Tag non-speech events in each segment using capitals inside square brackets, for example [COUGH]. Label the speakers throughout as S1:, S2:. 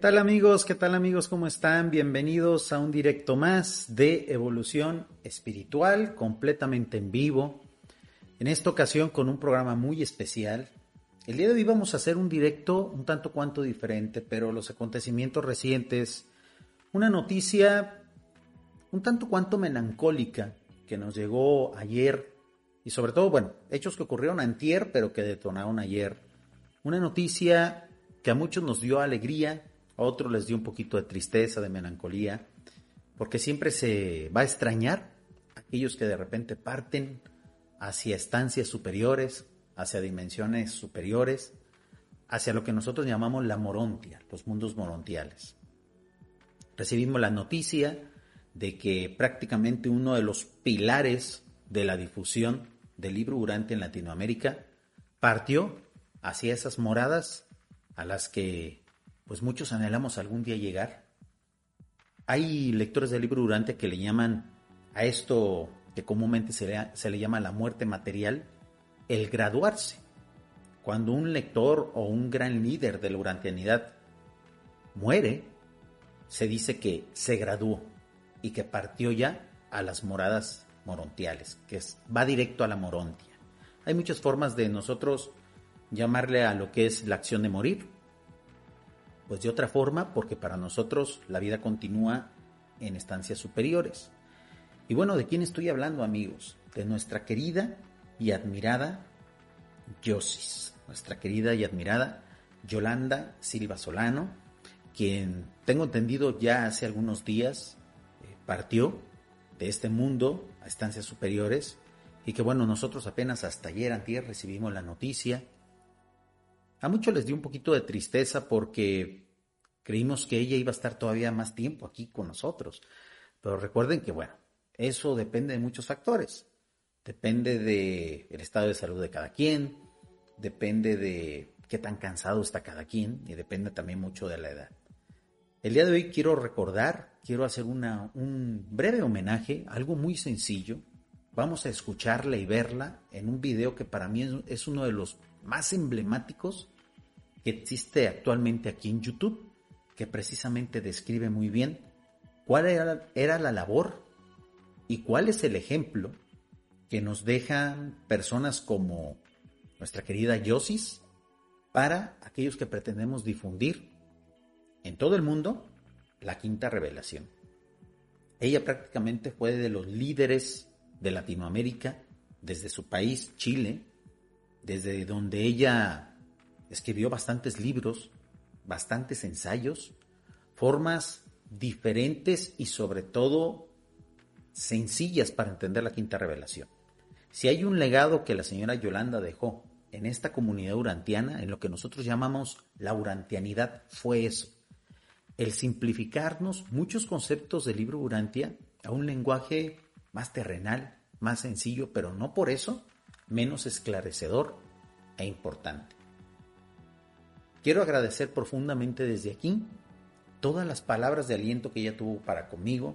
S1: Tal amigos? ¿Qué tal amigos? ¿Cómo están? Bienvenidos a un directo más de evolución espiritual completamente en vivo. En esta ocasión con un programa muy especial. El día de hoy vamos a hacer un directo un tanto cuanto diferente, pero los acontecimientos recientes, una noticia un tanto cuanto melancólica que nos llegó ayer y sobre todo, bueno, hechos que ocurrieron antier, pero que detonaron ayer. Una noticia que a muchos nos dio alegría, a otros les dio un poquito de tristeza, de melancolía, porque siempre se va a extrañar aquellos que de repente parten hacia estancias superiores, hacia dimensiones superiores, hacia lo que nosotros llamamos la morontia, los mundos morontiales. Recibimos la noticia de que prácticamente uno de los pilares de la difusión del libro Durante en Latinoamérica partió hacia esas moradas a las que pues muchos anhelamos algún día llegar. Hay lectores del libro Durante que le llaman a esto que comúnmente se le, se le llama la muerte material, el graduarse. Cuando un lector o un gran líder de la urantianidad muere, se dice que se graduó y que partió ya a las moradas morontiales, que va directo a la morontia. Hay muchas formas de nosotros llamarle a lo que es la acción de morir pues de otra forma, porque para nosotros la vida continúa en estancias superiores. Y bueno, ¿de quién estoy hablando, amigos? De nuestra querida y admirada Yosis, nuestra querida y admirada Yolanda Silva Solano, quien tengo entendido ya hace algunos días eh, partió de este mundo a estancias superiores y que bueno, nosotros apenas hasta ayer, antier, recibimos la noticia a muchos les dio un poquito de tristeza porque creímos que ella iba a estar todavía más tiempo aquí con nosotros. Pero recuerden que, bueno, eso depende de muchos factores. Depende del estado de salud de cada quien, depende de qué tan cansado está cada quien y depende también mucho de la edad. El día de hoy quiero recordar, quiero hacer un breve homenaje, algo muy sencillo. Vamos a escucharla y verla en un video que para mí es uno de los más emblemáticos que existe actualmente aquí en YouTube, que precisamente describe muy bien cuál era, la labor y cuál es el ejemplo que nos dejan personas como nuestra querida Yosis para aquellos que pretendemos difundir en todo el mundo la quinta revelación. Ella prácticamente fue de los líderes de Latinoamérica desde su país, Chile, desde donde ella escribió bastantes libros, bastantes ensayos, formas diferentes y sobre todo sencillas para entender la quinta revelación. Si hay un legado que la señora Yolanda dejó en esta comunidad urantiana, en lo que nosotros llamamos la urantianidad, fue eso. El simplificarnos muchos conceptos del libro Urantia a un lenguaje más terrenal, más sencillo, pero no por eso menos esclarecedor e importante. Quiero agradecer profundamente desde aquí todas las palabras de aliento que ella tuvo para conmigo,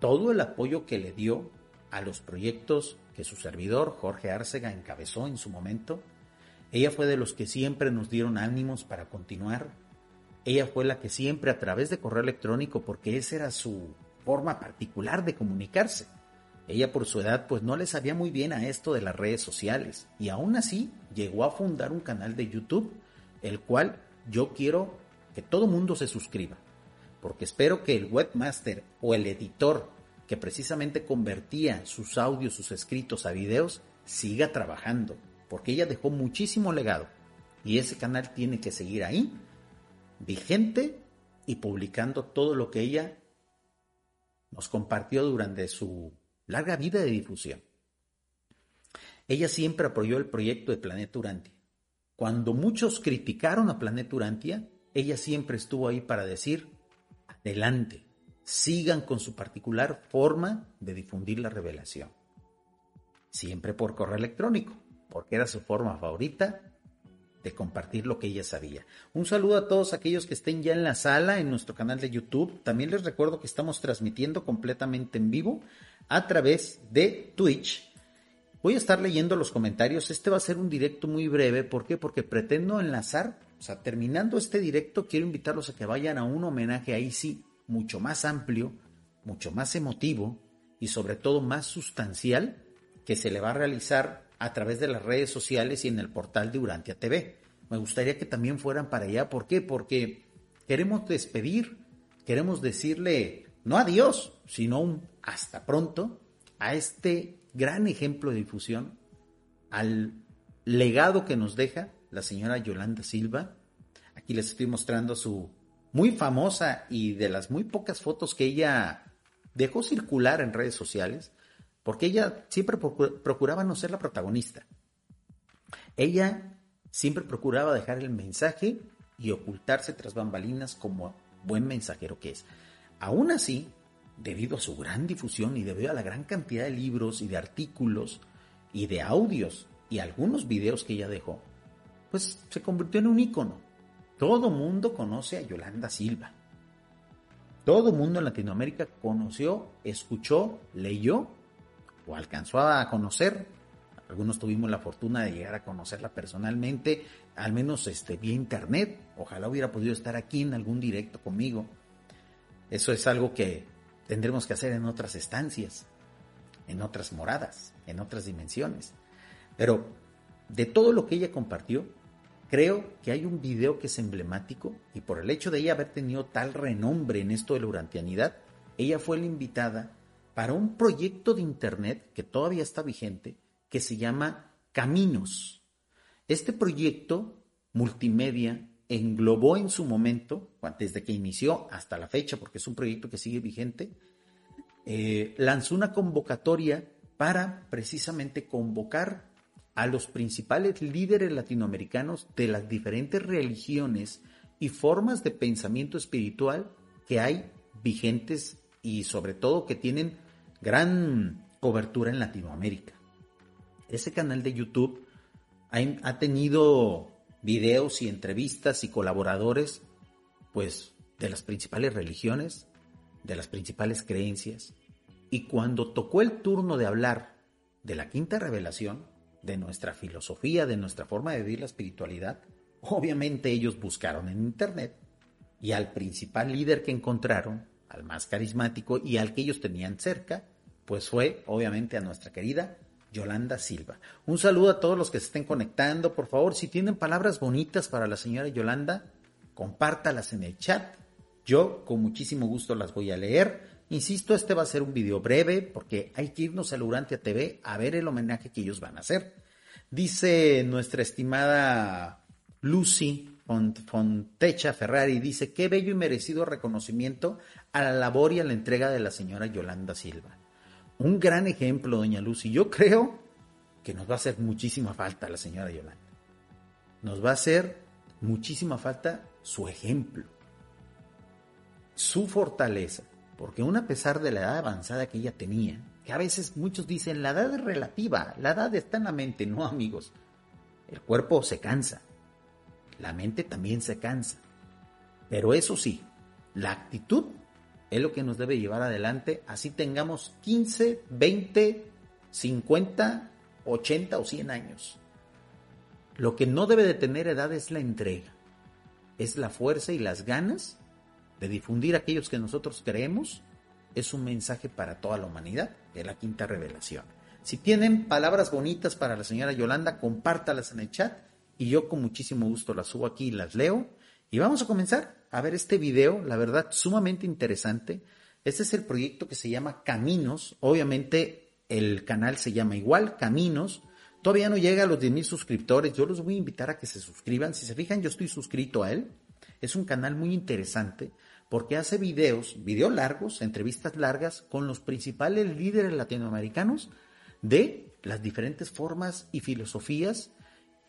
S1: todo el apoyo que le dio a los proyectos que su servidor Jorge Arcega encabezó en su momento. Ella fue de los que siempre nos dieron ánimos para continuar. Ella fue la que siempre a través de correo electrónico, porque esa era su forma particular de comunicarse, ella por su edad pues no le sabía muy bien a esto de las redes sociales y aún así llegó a fundar un canal de YouTube, el cual yo quiero que todo mundo se suscriba, porque espero que el webmaster o el editor que precisamente convertía sus audios, sus escritos a videos, siga trabajando, porque ella dejó muchísimo legado y ese canal tiene que seguir ahí, vigente y publicando todo lo que ella nos compartió durante su larga vida de difusión. Ella siempre apoyó el proyecto de Planeta Urantia. Cuando muchos criticaron a Planeta Urantia, ella siempre estuvo ahí para decir, adelante, sigan con su particular forma de difundir la revelación. Siempre por correo electrónico, porque era su forma favorita de compartir lo que ella sabía. Un saludo a todos aquellos que estén ya en la sala en nuestro canal de YouTube. También les recuerdo que estamos transmitiendo completamente en vivo a través de Twitch. Voy a estar leyendo los comentarios. Este va a ser un directo muy breve. ¿Por qué? Porque pretendo enlazar, o sea, terminando este directo, quiero invitarlos a que vayan a un homenaje ahí sí, mucho más amplio, mucho más emotivo y sobre todo más sustancial que se le va a realizar a través de las redes sociales y en el portal de Urantia TV. Me gustaría que también fueran para allá. ¿Por qué? Porque queremos despedir, queremos decirle no adiós, sino un hasta pronto a este gran ejemplo de difusión, al legado que nos deja la señora Yolanda Silva. Aquí les estoy mostrando su muy famosa y de las muy pocas fotos que ella dejó circular en redes sociales, porque ella siempre procuraba no ser la protagonista. Ella siempre procuraba dejar el mensaje y ocultarse tras bambalinas como buen mensajero que es. Aún así, debido a su gran difusión y debido a la gran cantidad de libros y de artículos y de audios y algunos videos que ella dejó, pues se convirtió en un ícono. Todo mundo conoce a Yolanda Silva. Todo mundo en Latinoamérica conoció, escuchó, leyó o alcanzó a conocer. Algunos tuvimos la fortuna de llegar a conocerla personalmente, al menos este, vía internet. Ojalá hubiera podido estar aquí en algún directo conmigo. Eso es algo que tendremos que hacer en otras estancias, en otras moradas, en otras dimensiones. Pero de todo lo que ella compartió, creo que hay un video que es emblemático y por el hecho de ella haber tenido tal renombre en esto de la urantianidad, ella fue la invitada para un proyecto de internet que todavía está vigente, que se llama Caminos. Este proyecto multimedia englobó en su momento, desde que inició hasta la fecha, porque es un proyecto que sigue vigente, eh, lanzó una convocatoria para precisamente convocar a los principales líderes latinoamericanos de las diferentes religiones y formas de pensamiento espiritual que hay vigentes y sobre todo que tienen gran cobertura en Latinoamérica. Ese canal de YouTube ha tenido videos y entrevistas y colaboradores, pues, de las principales religiones, de las principales creencias. Y cuando tocó el turno de hablar de la quinta revelación, de nuestra filosofía, de nuestra forma de vivir la espiritualidad, obviamente ellos buscaron en Internet y al principal líder que encontraron, al más carismático y al que ellos tenían cerca, pues fue obviamente a nuestra querida Yolanda Silva. Un saludo a todos los que se estén conectando. Por favor, si tienen palabras bonitas para la señora Yolanda, compártalas en el chat. Yo con muchísimo gusto las voy a leer. Insisto, este va a ser un video breve porque hay que irnos a Lurantia TV a ver el homenaje que ellos van a hacer. Dice nuestra estimada Lucy Fontecha Ferrari, dice, qué bello y merecido reconocimiento a la labor y a la entrega de la señora Yolanda Silva un gran ejemplo, doña Lucy. Yo creo que nos va a hacer muchísima falta la señora Yolanda. Nos va a hacer muchísima falta su ejemplo, su fortaleza, porque a pesar de la edad avanzada que ella tenía, que a veces muchos dicen la edad es relativa, la edad está en la mente, no amigos. El cuerpo se cansa, la mente también se cansa, pero eso sí, la actitud es lo que nos debe llevar adelante, así tengamos 15, 20, 50, 80 o 100 años. Lo que no debe de tener edad es la entrega, es la fuerza y las ganas de difundir aquellos que nosotros creemos es un mensaje para toda la humanidad de la quinta revelación. Si tienen palabras bonitas para la señora Yolanda, compártalas en el chat y yo con muchísimo gusto las subo aquí y las leo. Y vamos a comenzar a ver este video, la verdad, sumamente interesante. Este es el proyecto que se llama Caminos. Obviamente el canal se llama igual, Caminos. Todavía no llega a los 10.000 suscriptores. Yo los voy a invitar a que se suscriban. Si se fijan, yo estoy suscrito a él. Es un canal muy interesante porque hace videos, videos largos, entrevistas largas con los principales líderes latinoamericanos de las diferentes formas y filosofías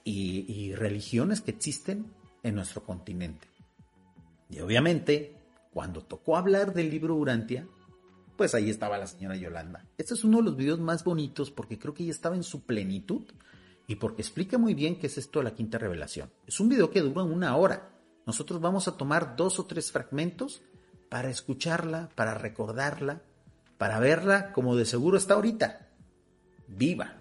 S1: y, religiones que existen en nuestro continente. Y obviamente, cuando tocó hablar del libro Urantia, pues ahí estaba la señora Yolanda. Este es uno de los videos más bonitos porque creo que ella estaba en su plenitud y porque explica muy bien qué es esto de la quinta revelación. Es un video que dura una hora. Nosotros vamos a tomar dos o tres fragmentos para escucharla, para recordarla, para verla como de seguro está ahorita, viva.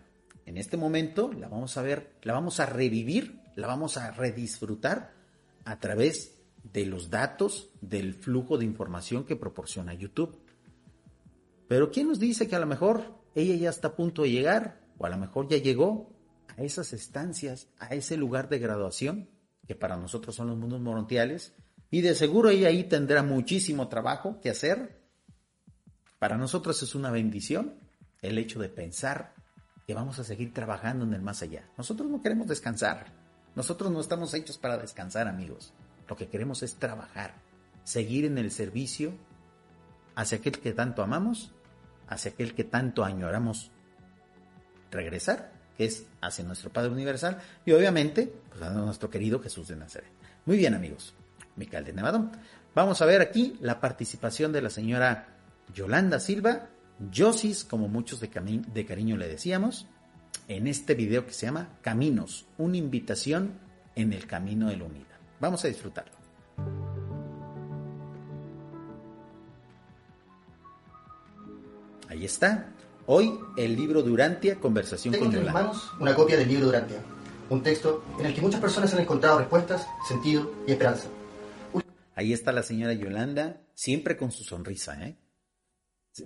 S1: En este momento la vamos a ver, la vamos a revivir, la vamos a redisfrutar a través de los datos del flujo de información que proporciona YouTube. Pero ¿quién nos dice que a lo mejor ella ya está a punto de llegar o a lo mejor ya llegó a esas estancias, a ese lugar de graduación que para nosotros son los mundos morontiales y de seguro ella ahí tendrá muchísimo trabajo que hacer. Para nosotros es una bendición el hecho de pensar que vamos a seguir trabajando en el más allá. Nosotros no queremos descansar. Nosotros no estamos hechos para descansar, amigos. Lo que queremos es trabajar, seguir en el servicio hacia aquel que tanto amamos, hacia aquel que tanto añoramos regresar, que es hacia nuestro Padre Universal y obviamente pues, a nuestro querido Jesús de Nazaret. Muy bien amigos, Mical de Nevadón. Vamos a ver aquí la participación de la señora Yolanda Silva, Yosis, como muchos de, de cariño le decíamos, en este video que se llama Caminos, una invitación en el camino de la unidad. Vamos a disfrutarlo. Ahí está. Hoy el libro Durantia, conversación
S2: Tengo
S1: con
S2: entre mis
S1: Yolanda.
S2: manos una copia del libro Durantia, un texto en el que muchas personas han encontrado respuestas, sentido y esperanza.
S1: Ahí está la señora Yolanda, siempre con su sonrisa, ¿eh?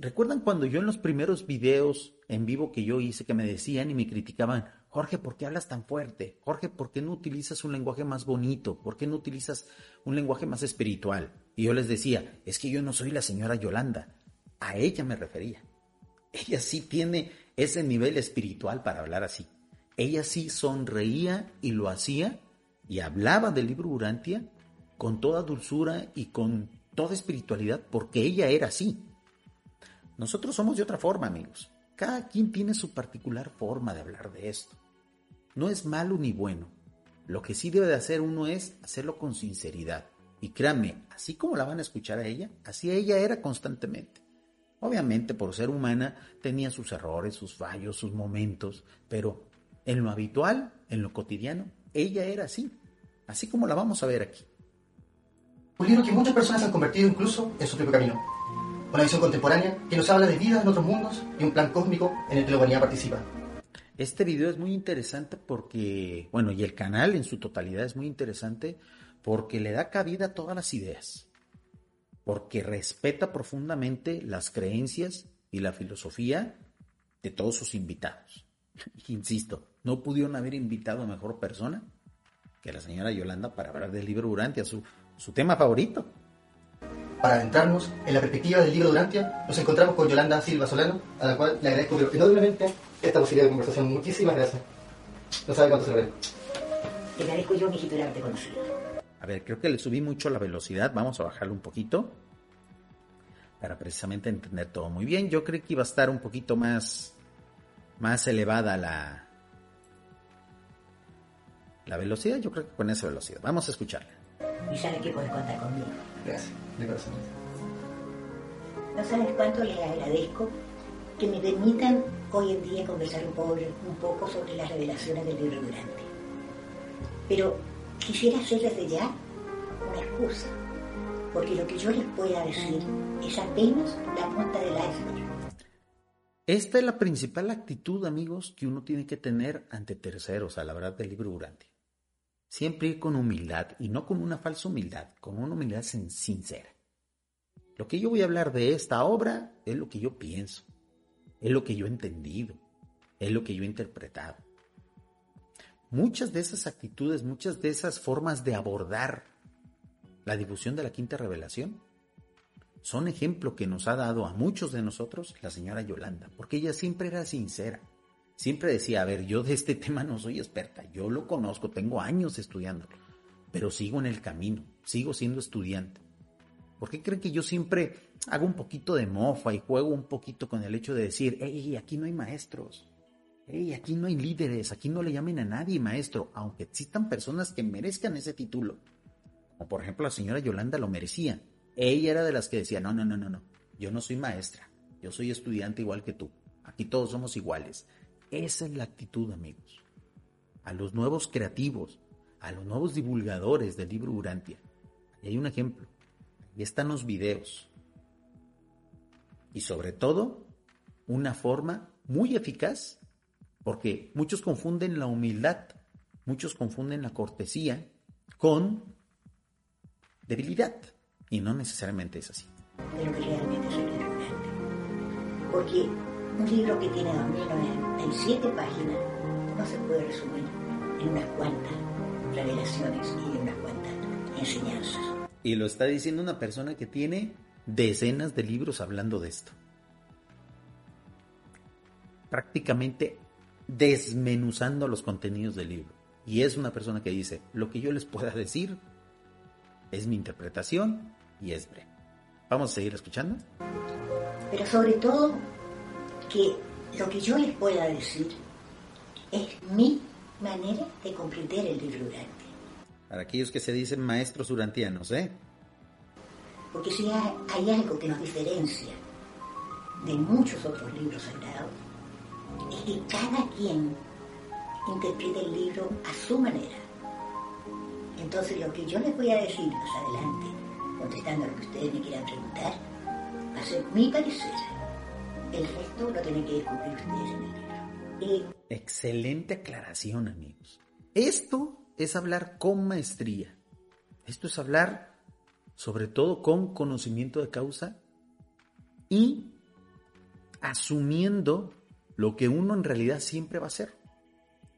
S1: ¿Recuerdan cuando yo en los primeros videos en vivo que yo hice que me decían y me criticaban, Jorge, ¿por qué hablas tan fuerte? Jorge, ¿por qué no utilizas un lenguaje más bonito? ¿Por qué no utilizas un lenguaje más espiritual? Y yo les decía, es que yo no soy la señora Yolanda, a ella me refería. Ella sí tiene ese nivel espiritual para hablar así. Ella sí sonreía y lo hacía y hablaba del libro Urantia con toda dulzura y con toda espiritualidad porque ella era así. Nosotros somos de otra forma, amigos. Cada quien tiene su particular forma de hablar de esto. No es malo ni bueno. Lo que sí debe de hacer uno es hacerlo con sinceridad. Y créanme, así como la van a escuchar a ella, así ella era constantemente. Obviamente, por ser humana, tenía sus errores, sus fallos, sus momentos, pero en lo habitual, en lo cotidiano, ella era así. Así como la vamos a ver aquí.
S2: Un que muchas personas han convertido incluso en su propio camino. Una visión contemporánea que nos habla de vida en otros mundos y un plan cósmico en el que la humanidad participa.
S1: Este video es muy interesante porque, bueno, y el canal en su totalidad es muy interesante porque le da cabida a todas las ideas, porque respeta profundamente las creencias y la filosofía de todos sus invitados. [LAUGHS] Insisto, no pudieron haber invitado a mejor persona que la señora Yolanda para hablar del libro Urantia, su, su tema favorito.
S2: Para adentrarnos en la perspectiva del libro Durantia, nos encontramos con Yolanda Silva Solano, a la cual le agradezco pero enormemente esta posibilidad de conversación. Muchísimas gracias. No sabe cuánto se lo agradezco.
S3: Te agradezco yo, mijito, el haberte conocido.
S1: A ver, creo que le subí mucho la velocidad, vamos a bajarlo un poquito para precisamente entender todo muy bien. Yo creí que iba a estar un poquito más, más elevada la, la velocidad. Yo creo que con esa velocidad. Vamos a escucharla.
S3: Y sabes que puedes contar conmigo.
S2: Gracias, de corazón.
S3: No sabes cuánto les agradezco que me permitan hoy en día conversar un poco, un poco sobre las revelaciones del libro Durante. Pero quisiera hacer desde ya una excusa, porque lo que yo les pueda decir es apenas la punta del iceberg.
S1: Esta es la principal actitud, amigos, que uno tiene que tener ante terceros a la verdad del libro Durante. Siempre ir con humildad y no con una falsa humildad, con una humildad sin- sincera. Lo que yo voy a hablar de esta obra es lo que yo pienso, es lo que yo he entendido, es lo que yo he interpretado. Muchas de esas actitudes, muchas de esas formas de abordar la difusión de la quinta revelación son ejemplo que nos ha dado a muchos de nosotros la señora Yolanda, porque ella siempre era sincera. Siempre decía, a ver, yo de este [LAUGHS] tema no soy experta, yo lo conozco, tengo años estudiándolo, pero sigo en el camino, sigo siendo estudiante. ¿Por qué creen que yo siempre hago un poquito de mofa y juego un poquito con el hecho de decir, hey, aquí no hay maestros? Hey, aquí no hay líderes, aquí no le llamen a nadie maestro, aunque existan personas que merezcan ese título. Como por ejemplo la señora Yolanda lo merecía. Ella era de las que decía, no, no, no, no, no, yo no soy maestra, yo soy estudiante igual que tú. Aquí todos somos iguales. Esa es la actitud, amigos. A los nuevos creativos, a los nuevos divulgadores del libro Urantia. Y hay un ejemplo. Y están los videos. Y sobre todo, una forma muy eficaz, porque muchos confunden la humildad, muchos confunden la cortesía con debilidad. Y no necesariamente es así.
S3: Pero realmente es grande. Porque un libro que tiene 2097 páginas no se puede resumir en unas cuantas revelaciones y en unas cuantas enseñanzas.
S1: Y lo está diciendo una persona que tiene decenas de libros hablando de esto. Prácticamente desmenuzando los contenidos del libro. Y es una persona que dice, lo que yo les pueda decir es mi interpretación y es breve. Vamos a seguir escuchando.
S3: Pero sobre todo que lo que yo les pueda decir es mi manera de comprender el libro Durante.
S1: Para aquellos que se dicen maestros urantianos, ¿eh?
S3: Porque si hay, algo que nos diferencia de muchos otros libros sagrados, es que cada quien interpreta el libro a su manera. Entonces lo que yo les voy a decir más adelante, contestando a lo que ustedes me quieran preguntar, va a ser mi parecer. El resto lo tienen que descubrir ustedes.
S1: Excelente aclaración, amigos. Esto es hablar con maestría. Esto es hablar sobre todo con conocimiento de causa y asumiendo lo que uno en realidad siempre va a ser,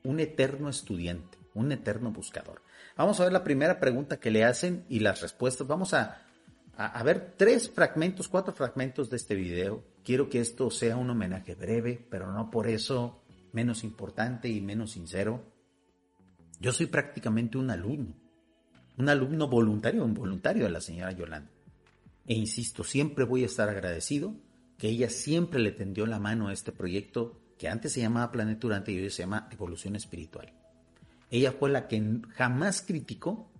S1: un eterno estudiante, un eterno buscador. Vamos a ver la primera pregunta que le hacen y las respuestas. Vamos a, ver tres fragmentos, cuatro fragmentos de este video. Quiero que esto sea un homenaje breve, pero no por eso menos importante y menos sincero. Yo soy prácticamente un alumno, un alumno voluntario o involuntario de la señora Yolanda. E insisto, siempre voy a estar agradecido que ella siempre le tendió la mano a este proyecto que antes se llamaba Planeturante y hoy se llama Evolución Espiritual. Ella fue la que jamás criticó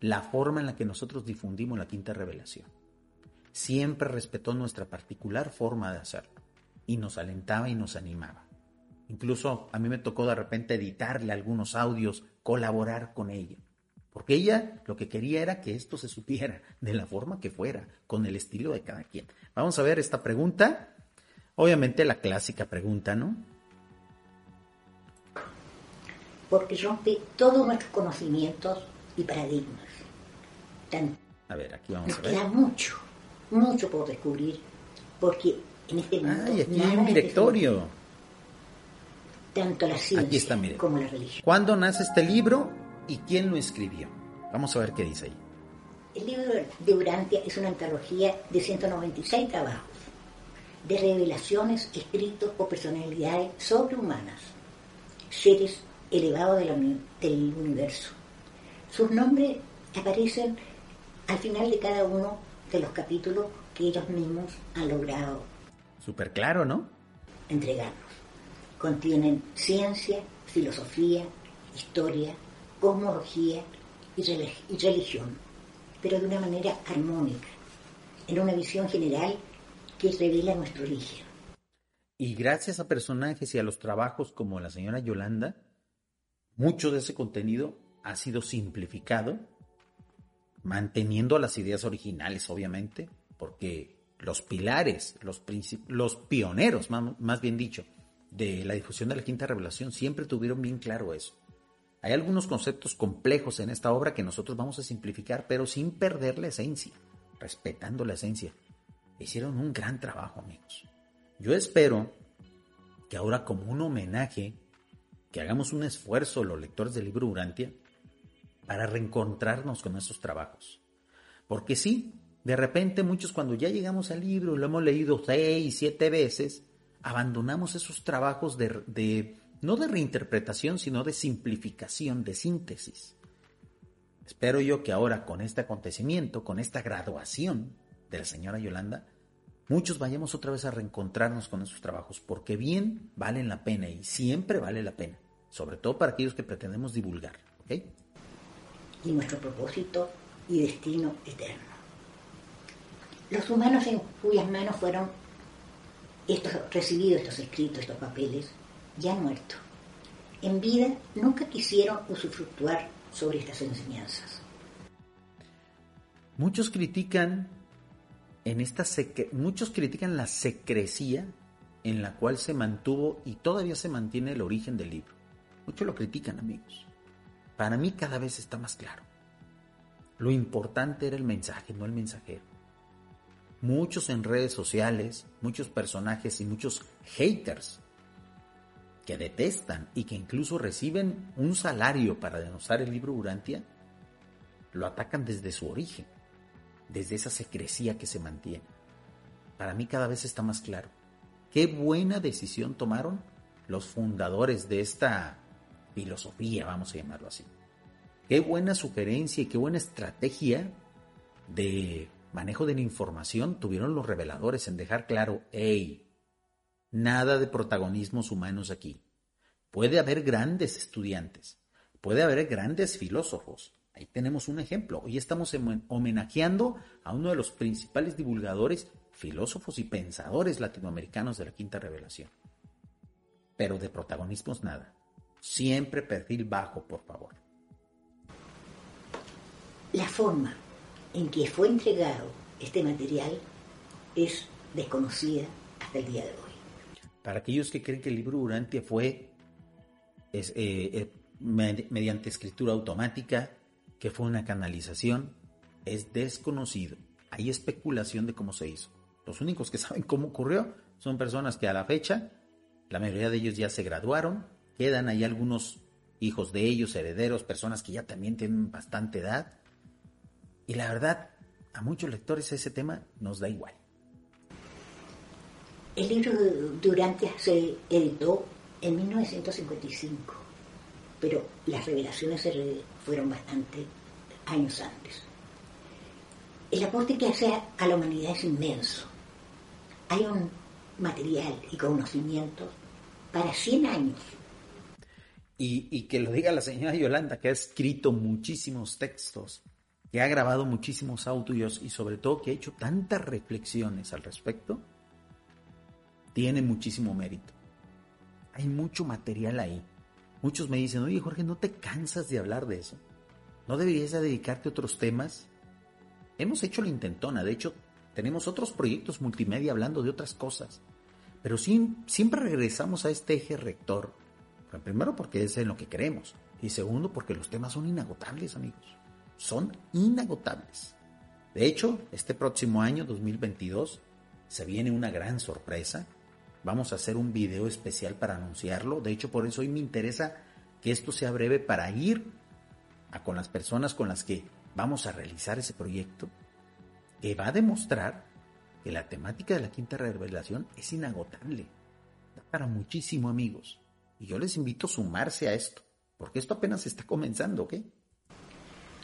S1: la forma en la que nosotros difundimos la quinta revelación. Siempre respetó nuestra particular forma de hacerlo y nos alentaba y nos animaba. Incluso a mí me tocó de repente editarle algunos audios, colaborar con ella. Porque ella lo que quería era que esto se supiera de la forma que fuera, con el estilo de cada quien. Vamos a ver esta pregunta. Obviamente la clásica pregunta, ¿no?
S3: Porque rompe todos nuestros conocimientos y paradigmas.
S1: a ver, aquí vamos
S3: nos
S1: a ver.
S3: queda mucho, mucho por descubrir, porque en este mundo.
S1: Ay, aquí hay un directorio.
S3: Tanto la ciencia
S1: aquí está, mire.
S3: como la religión.
S1: ¿Cuándo nace este libro y quién lo escribió? Vamos a ver qué dice ahí.
S3: El libro de Urantia es una antología de 196 trabajos, de revelaciones escritos por personalidades sobrehumanas, seres elevados del universo. Sus nombres aparecen al final de cada uno de los capítulos que ellos mismos han logrado.
S1: Súper claro, ¿no?
S3: Entregarnos. Contienen ciencia, filosofía, historia, cosmología y, y religión, pero de una manera armónica, en una visión general que revela nuestro origen.
S1: Y gracias a personajes y a los trabajos como la señora Yolanda, mucho de ese contenido ha sido simplificado, manteniendo las ideas originales, obviamente, porque los pilares, los, los pioneros, más, más bien dicho, de la difusión de la quinta revelación siempre tuvieron bien claro eso. Hay algunos conceptos complejos en esta obra que nosotros vamos a simplificar, pero sin perder la esencia, respetando la esencia. Hicieron un gran trabajo, amigos. Yo espero que ahora como un homenaje, que hagamos un esfuerzo los lectores del libro Urantia para reencontrarnos con esos trabajos. Porque sí, de repente muchos cuando ya llegamos al libro, lo hemos leído seis, siete veces, abandonamos esos trabajos de, de no de reinterpretación, sino de simplificación, de síntesis. Espero yo que ahora con este acontecimiento, con esta graduación, de la señora Yolanda, muchos vayamos otra vez a reencontrarnos con esos trabajos, porque bien valen la pena y siempre vale la pena, sobre todo para aquellos que pretendemos divulgar. ¿ok?
S3: Y nuestro propósito y destino eterno. Los humanos en cuyas manos fueron estos, recibidos estos escritos, estos papeles, ya han muerto. En vida nunca quisieron usufructuar sobre estas enseñanzas.
S1: Muchos critican en esta muchos critican la secrecía en la cual se mantuvo y todavía se mantiene el origen del libro. Muchos lo critican, amigos. Para mí cada vez está más claro. Lo importante era el mensaje, no el mensajero. Muchos en redes sociales, muchos personajes y muchos haters que detestan y que incluso reciben un salario para denostar el libro Urantia, lo atacan desde su origen desde esa secrecía que se mantiene. Para mí cada vez está más claro. Qué buena decisión tomaron los fundadores de esta filosofía, vamos a llamarlo así. Qué buena sugerencia y qué buena estrategia de manejo de la información tuvieron los reveladores en dejar claro, hey, nada de protagonismos humanos aquí. Puede haber grandes estudiantes, puede haber grandes filósofos, Ahí tenemos un ejemplo. Hoy estamos homenajeando a uno de los principales divulgadores, filósofos y pensadores latinoamericanos de la Quinta Revelación. Pero de protagonismos nada. Siempre perfil bajo, por favor.
S3: La forma en que fue entregado este material es desconocida hasta el día de hoy.
S1: Para aquellos que creen que el libro Urantia fue eh, eh, mediante escritura automática, que fue una canalización, es desconocido. Hay especulación de cómo se hizo. Los únicos que saben cómo ocurrió son personas que a la fecha, la mayoría de ellos ya se graduaron, quedan ahí algunos hijos de ellos, herederos, personas que ya también tienen bastante edad. Y la verdad, a muchos lectores ese tema nos da igual.
S3: El libro Durante se editó en 1955 pero las revelaciones se fueron bastante años antes. El aporte que hace a la humanidad es inmenso. Hay un material y conocimiento para 100 años.
S1: Y, que lo diga la señora Yolanda, que ha escrito muchísimos textos, que ha grabado muchísimos audios y sobre todo que ha hecho tantas reflexiones al respecto, tiene muchísimo mérito. Hay mucho material ahí. Muchos me dicen, oye Jorge, ¿no te cansas de hablar de eso? ¿No deberías dedicarte a otros temas? Hemos hecho la intentona, de hecho, tenemos otros proyectos multimedia hablando de otras cosas, pero siempre regresamos a este eje rector. Primero porque es en lo que queremos y segundo porque los temas son inagotables, amigos. Son inagotables. De hecho, este próximo año, 2022, se viene una gran sorpresa Vamos a hacer un video especial para anunciarlo. De hecho, por eso hoy me interesa que esto sea breve para ir a con las personas con las que vamos a realizar ese proyecto, que va a demostrar que la temática de la quinta revelación es inagotable. Da para muchísimo, amigos. Y yo les invito a sumarse a esto, porque esto apenas está comenzando, ¿ok?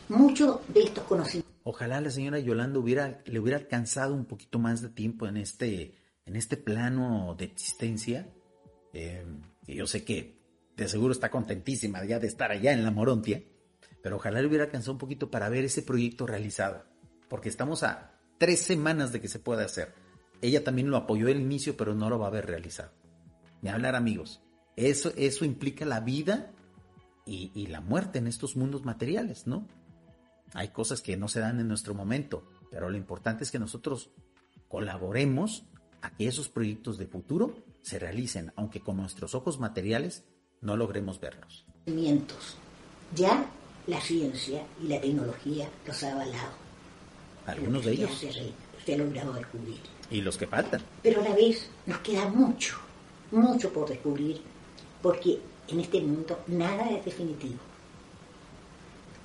S3: Mucho de estos conocimientos.
S1: Ojalá la señora Yolanda hubiera, le hubiera alcanzado un poquito más de tiempo en este en este plano de existencia, eh, yo sé que de seguro está contentísima ya de estar allá en la Morontia, pero ojalá le hubiera alcanzado un poquito para ver ese proyecto realizado, porque estamos a tres semanas de que se pueda hacer. Ella también lo apoyó al inicio, pero no lo va a haber realizado. Ni hablar amigos. Eso, eso implica la vida y, y la muerte en estos mundos materiales, ¿no? Hay cosas que no se dan en nuestro momento, pero lo importante es que nosotros colaboremos a que esos proyectos de futuro se realicen, aunque con nuestros ojos materiales no logremos verlos.
S3: Ya la ciencia y la tecnología los ha avalado.
S1: Algunos de ellos.
S3: Se, ha logrado descubrir.
S1: Y los que faltan.
S3: Pero a la vez nos queda mucho, mucho por descubrir, porque en este mundo nada es definitivo.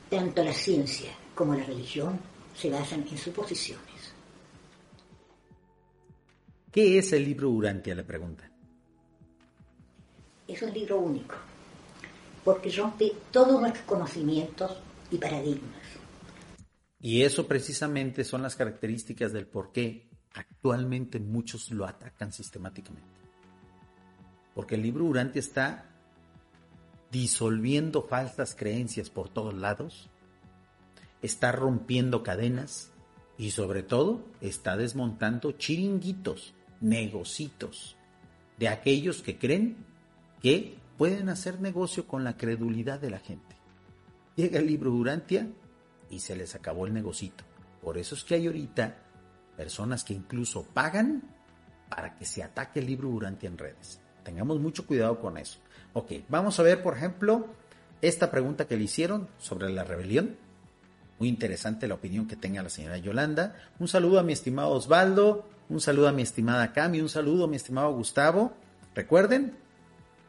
S3: Tanto la ciencia como la religión se basan en suposiciones.
S1: ¿Qué es el libro Urantia? Le pregunta.
S3: Es un libro único, porque rompe todos nuestros conocimientos y paradigmas.
S1: Y eso precisamente son las características del por qué actualmente muchos lo atacan sistemáticamente. Porque el libro Urantia está disolviendo falsas creencias por todos lados, está rompiendo cadenas y sobre todo está desmontando chiringuitos, negocitos de aquellos que creen que pueden hacer negocio con la credulidad de la gente. Llega el libro Durantia y se les acabó el negocito. Por eso es que hay ahorita personas que incluso pagan para que se ataque el libro Durantia en redes. Tengamos mucho cuidado con eso. Ok, vamos a ver, por ejemplo, esta pregunta que le hicieron sobre la rebelión. Muy interesante la opinión que tenga la señora Yolanda. Un saludo a mi estimado Osvaldo, un saludo a mi estimada Cami, un saludo a mi estimado Gustavo. Recuerden,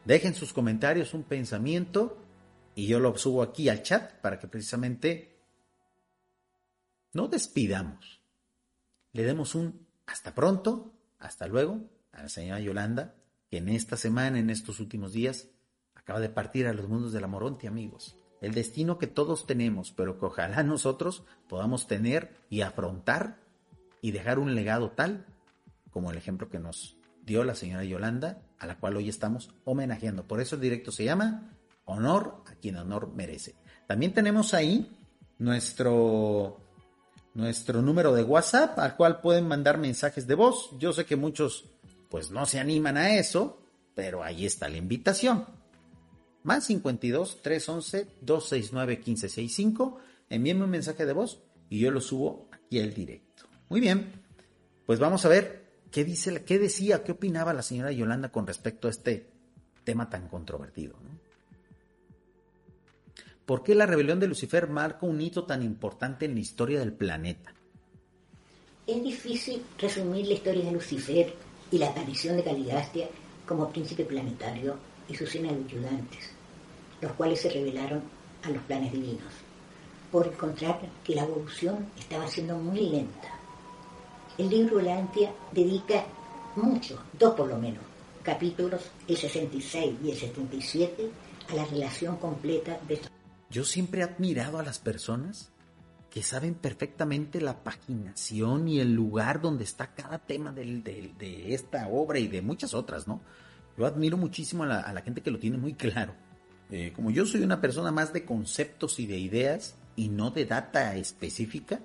S1: dejen sus comentarios, un pensamiento y yo lo subo aquí al chat para que precisamente no despidamos. Le demos un hasta pronto, hasta luego a la señora Yolanda, que en esta semana, en estos últimos días, acaba de partir a los mundos del Amoronte, amigos el destino que todos tenemos, pero que ojalá [LAUGHS] nosotros podamos tener y afrontar y dejar un legado tal como el ejemplo que nos dio la señora Yolanda, a la cual hoy estamos homenajeando. Por eso el directo se llama Honor a quien honor merece. También tenemos ahí nuestro, nuestro número de WhatsApp al cual pueden mandar mensajes de voz. Yo sé que muchos pues no se animan a eso, pero ahí está la invitación más 52 311 269 1565. Envíenme un mensaje de voz y yo lo subo aquí al directo. Muy bien, pues vamos a ver qué dice, qué decía, qué opinaba la señora Yolanda con respecto a este tema tan controvertido. ¿Por qué la rebelión de Lucifer marca un hito tan importante en la historia del planeta?
S3: Es difícil resumir la historia de Lucifer y la aparición de Caligastria como príncipe planetario y sus cien ayudantes los cuales se revelaron a los planes divinos, por encontrar que la evolución estaba siendo muy lenta. El libro Lantia dedica mucho, dos por lo menos, capítulos, el 66 y el 77, a la relación completa de estos.
S1: Yo siempre he admirado a las personas que saben perfectamente la paginación y el lugar donde está cada tema de, esta obra y de muchas otras, ¿no? Yo admiro muchísimo a la gente que lo tiene muy claro. Eh, como yo soy una persona más de conceptos y de ideas y no de data específica,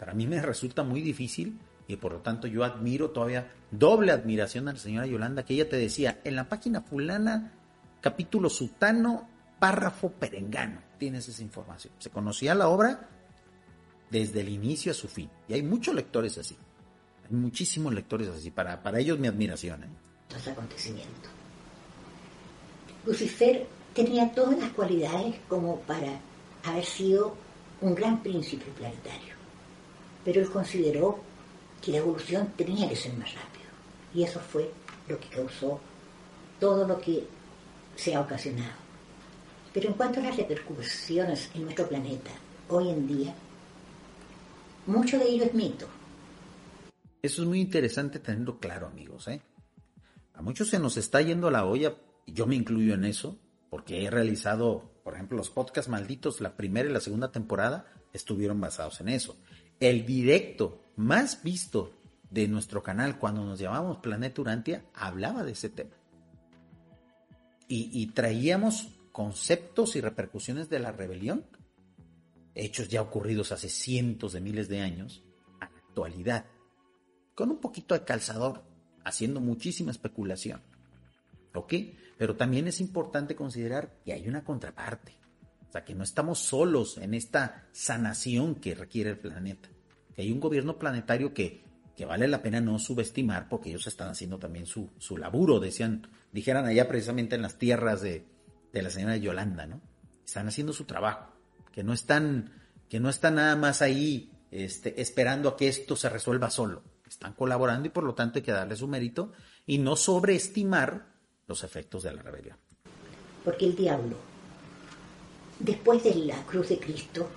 S1: para mí me resulta muy difícil y por lo tanto yo admiro todavía doble admiración a la señora Yolanda que ella te decía en la página fulana, capítulo sutano, párrafo perengano, tienes esa información. Se conocía la obra desde el inicio a su fin y hay muchos lectores así, hay muchísimos lectores así, para, para ellos mi admiración. ¿eh?
S3: acontecimientos. Lucifer tenía todas las cualidades como para haber sido un gran príncipe planetario. Pero él consideró que la evolución tenía que ser más rápido. Y eso fue lo que causó todo lo que se ha ocasionado. Pero en cuanto a las repercusiones en nuestro planeta hoy en día, mucho de ello es mito.
S1: Eso es muy interesante tenerlo claro, amigos. ¿eh? A muchos se nos está yendo la olla, y yo me incluyo en eso, porque he realizado, por ejemplo, los podcasts malditos, la primera y la segunda temporada estuvieron basados en eso. El directo más visto de nuestro canal cuando nos llamamos Planeta Urantia hablaba de ese tema. Y, traíamos conceptos y repercusiones de la rebelión, hechos ya ocurridos hace cientos de miles de años, a la actualidad, con un poquito de calzador, haciendo muchísima especulación. ¿Ok? Pero también es importante considerar que hay una contraparte. O sea, que no estamos solos en esta sanación que requiere el planeta. Que hay un gobierno planetario que, que vale la pena no subestimar porque ellos están haciendo también su, su laburo, decían, dijeran allá precisamente en las tierras de, de la señora Yolanda, ¿no? Están haciendo su trabajo, que no están, que no están nada más ahí este, esperando a que esto se resuelva solo. Están colaborando y por lo tanto hay que darle su mérito y no sobreestimar los efectos de la rebelión.
S3: Porque el diablo, después de la cruz de Cristo,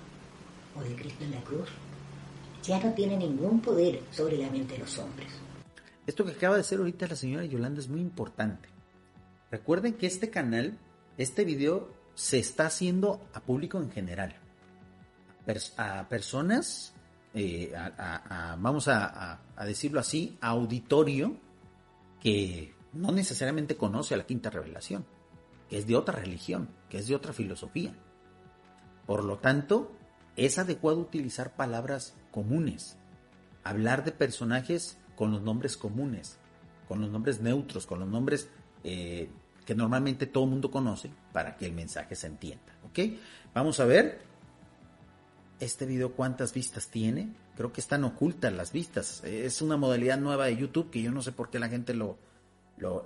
S3: o de Cristo en la cruz, ya no tiene ningún poder sobre la mente de los hombres.
S1: Esto que acaba de hacer ahorita la señora Yolanda es muy importante. Recuerden que este canal, este video, se está haciendo a público en general. a personas, eh, vamos a, decirlo así, auditorio que no necesariamente conoce a la quinta revelación, que es de otra religión, que es de otra filosofía. Por lo tanto, es adecuado utilizar palabras comunes, hablar de personajes con los nombres comunes, con los nombres neutros, con los nombres eh, que normalmente todo el mundo conoce para que el mensaje se entienda. ¿Ok? Vamos a ver este video cuántas vistas tiene. Creo que están ocultas las vistas. Es una modalidad nueva de YouTube que yo no sé por qué la gente lo,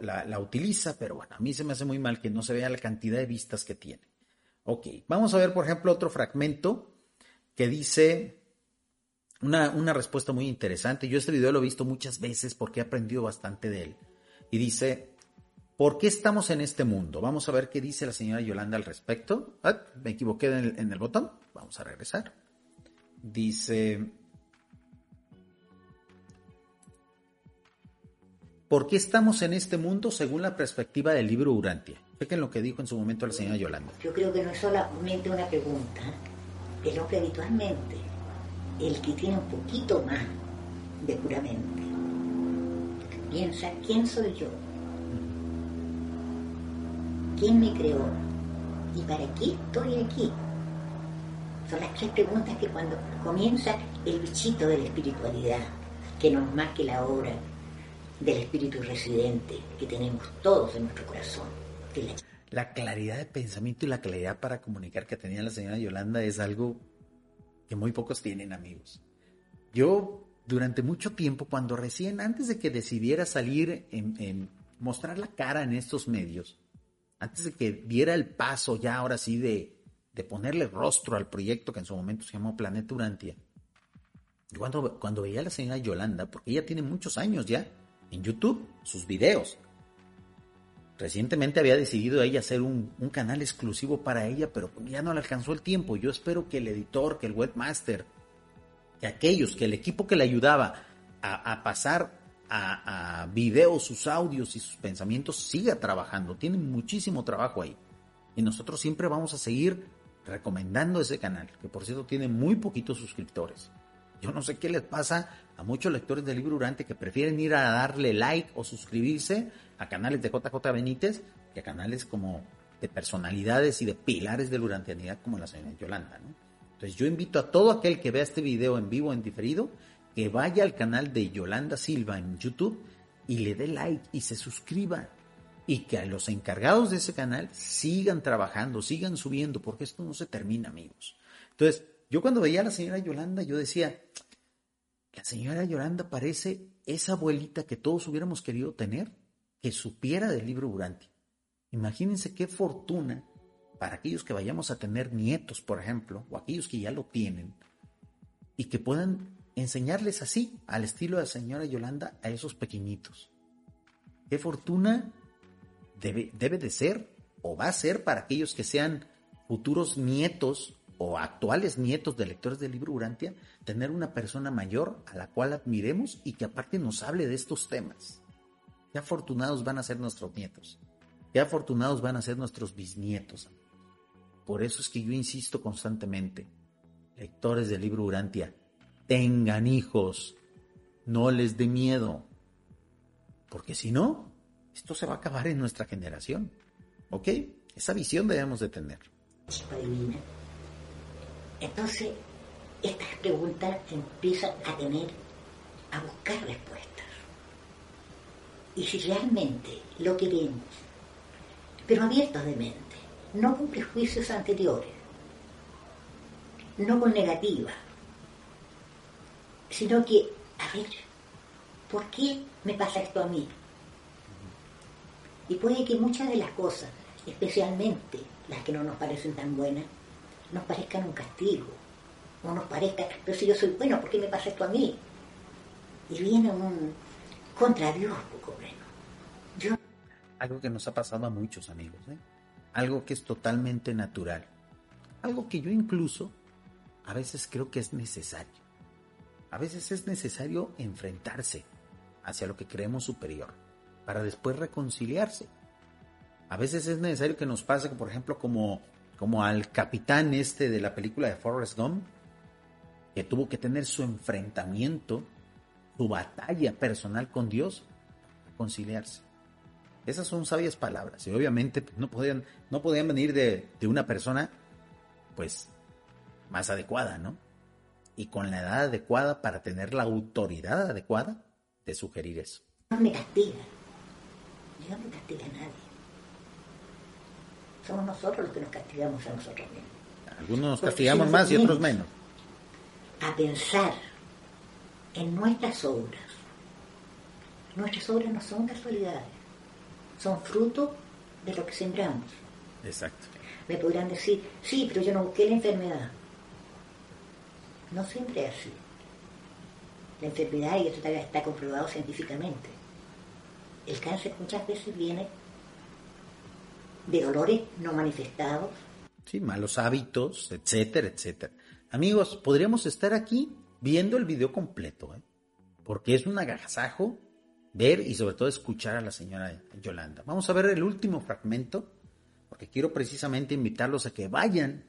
S1: la, utiliza, pero bueno, a mí se me hace muy mal que no se vea la cantidad de vistas que tiene. Ok, vamos a ver, por ejemplo, otro fragmento que dice una, una respuesta muy interesante. Yo este video lo he visto muchas veces porque he aprendido bastante de él. Y dice, ¿Por qué estamos en este mundo? Vamos a ver qué dice la señora Yolanda al respecto. Me equivoqué en el, botón. Vamos a regresar. Dice... ¿Por qué estamos en este mundo según la perspectiva del libro Urantia? Chequen lo que dijo en su momento la señora Yolanda.
S3: Yo creo que no es solamente una pregunta. El hombre habitualmente, el que tiene un poquito más de puramente, piensa, ¿quién soy yo? ¿Quién me creó? ¿Y para qué estoy aquí? Son las tres preguntas que cuando comienza el bichito de la espiritualidad, que no es más que la obra del espíritu residente que tenemos todos en nuestro corazón.
S1: la... claridad de pensamiento y la claridad para comunicar que tenía la señora Yolanda es algo que muy pocos tienen, amigos. Yo, durante mucho tiempo, cuando recién, antes de que decidiera salir en mostrar la cara en estos medios, antes de que diera el paso ya ahora sí de, ponerle rostro al proyecto que en su momento se llamó Planeta Urantia, cuando, cuando veía a la señora Yolanda, porque ella tiene muchos años ya en YouTube, sus videos, Recientemente había decidido ella hacer un, canal exclusivo para ella, pero ya no le alcanzó el tiempo. Yo espero que el editor, que el webmaster, que aquellos, que el equipo que le ayudaba a pasar a, videos, sus audios y sus pensamientos, siga trabajando. Tiene muchísimo trabajo ahí. Y nosotros siempre vamos a seguir recomendando ese canal, que por cierto tiene muy poquitos suscriptores. Yo no sé qué les pasa a muchos lectores del libro Durante que prefieren ir a darle like o suscribirse a canales de JJ Benítez que a canales como de personalidades y de pilares de la urantianidad como la señora Yolanda. Entonces yo invito a todo aquel que vea este video en vivo, en diferido, que vaya al canal de Yolanda Silva en YouTube y le dé like y se suscriba. Y que a los encargados de ese canal sigan trabajando, sigan subiendo, porque esto no se termina, amigos. Entonces, yo cuando veía a la señora Yolanda, yo decía, la señora Yolanda parece esa abuelita que todos hubiéramos querido tener, que supiera del libro Uranti. Imagínense qué fortuna para aquellos que vayamos a tener nietos, por ejemplo, o aquellos que ya lo tienen, y que puedan enseñarles así, al estilo de la señora Yolanda, a esos pequeñitos. ¿Qué fortuna debe, debe de ser o va a ser para aquellos que sean futuros nietos o actuales nietos de lectores del libro Urantia, tener una persona mayor a la cual admiremos y que aparte nos hable de estos temas? Qué afortunados van a ser nuestros nietos. Qué afortunados van a ser nuestros bisnietos. Por eso es que yo insisto constantemente, lectores del libro Urantia, tengan hijos, no les dé miedo, porque si no, esto se va a acabar en nuestra generación. ¿Ok? Esa visión debemos de tener.
S3: Entonces, estas preguntas empiezan a tener, a buscar respuestas. Y si realmente lo queremos, pero abiertos de mente, no con prejuicios anteriores, no con negativas, sino que, a ver, ¿por qué me pasa esto a mí? Y puede que muchas de las cosas, especialmente las que no nos parecen tan buenas, nos parezcan un castigo, o nos parezca, pero si yo soy bueno, ¿por qué me pasa esto a mí? Y viene un contra Dios, poco menos.
S1: Algo que nos ha pasado a muchos amigos, ¿eh? algo que es totalmente natural, algo que yo incluso a veces creo que es necesario. A veces es necesario enfrentarse hacia lo que creemos superior para después reconciliarse. A veces es necesario que nos pase, por ejemplo, como, como al capitán este de la película de Forrest Gump, que tuvo que tener su enfrentamiento, su batalla personal con Dios, conciliarse. Esas son sabias palabras y obviamente pues, no podían, no podían venir de, de una persona pues más adecuada, ¿no? Y con la edad adecuada para tener la autoridad adecuada de sugerir eso.
S3: No me castiga. Dios no castiga a nadie. Somos nosotros los que nos castigamos a nosotros mismos.
S1: Algunos nos
S3: Porque
S1: castigamos
S3: si
S1: más y otros menos.
S3: A pensar en nuestras obras. Nuestras obras no son casualidades, son fruto de lo que sembramos.
S1: Exacto.
S3: Me podrán decir, sí, pero yo no busqué la enfermedad. No siempre es así. La enfermedad, y esto todavía está comprobado científicamente, el cáncer muchas veces viene de dolores no manifestados,
S1: Sí, malos hábitos, etcétera, etcétera. Amigos, podríamos estar aquí viendo el video completo, ¿eh? porque es un agasajo ver y sobre todo escuchar a la señora Yolanda. Vamos a ver el último fragmento, porque quiero precisamente invitarlos a que vayan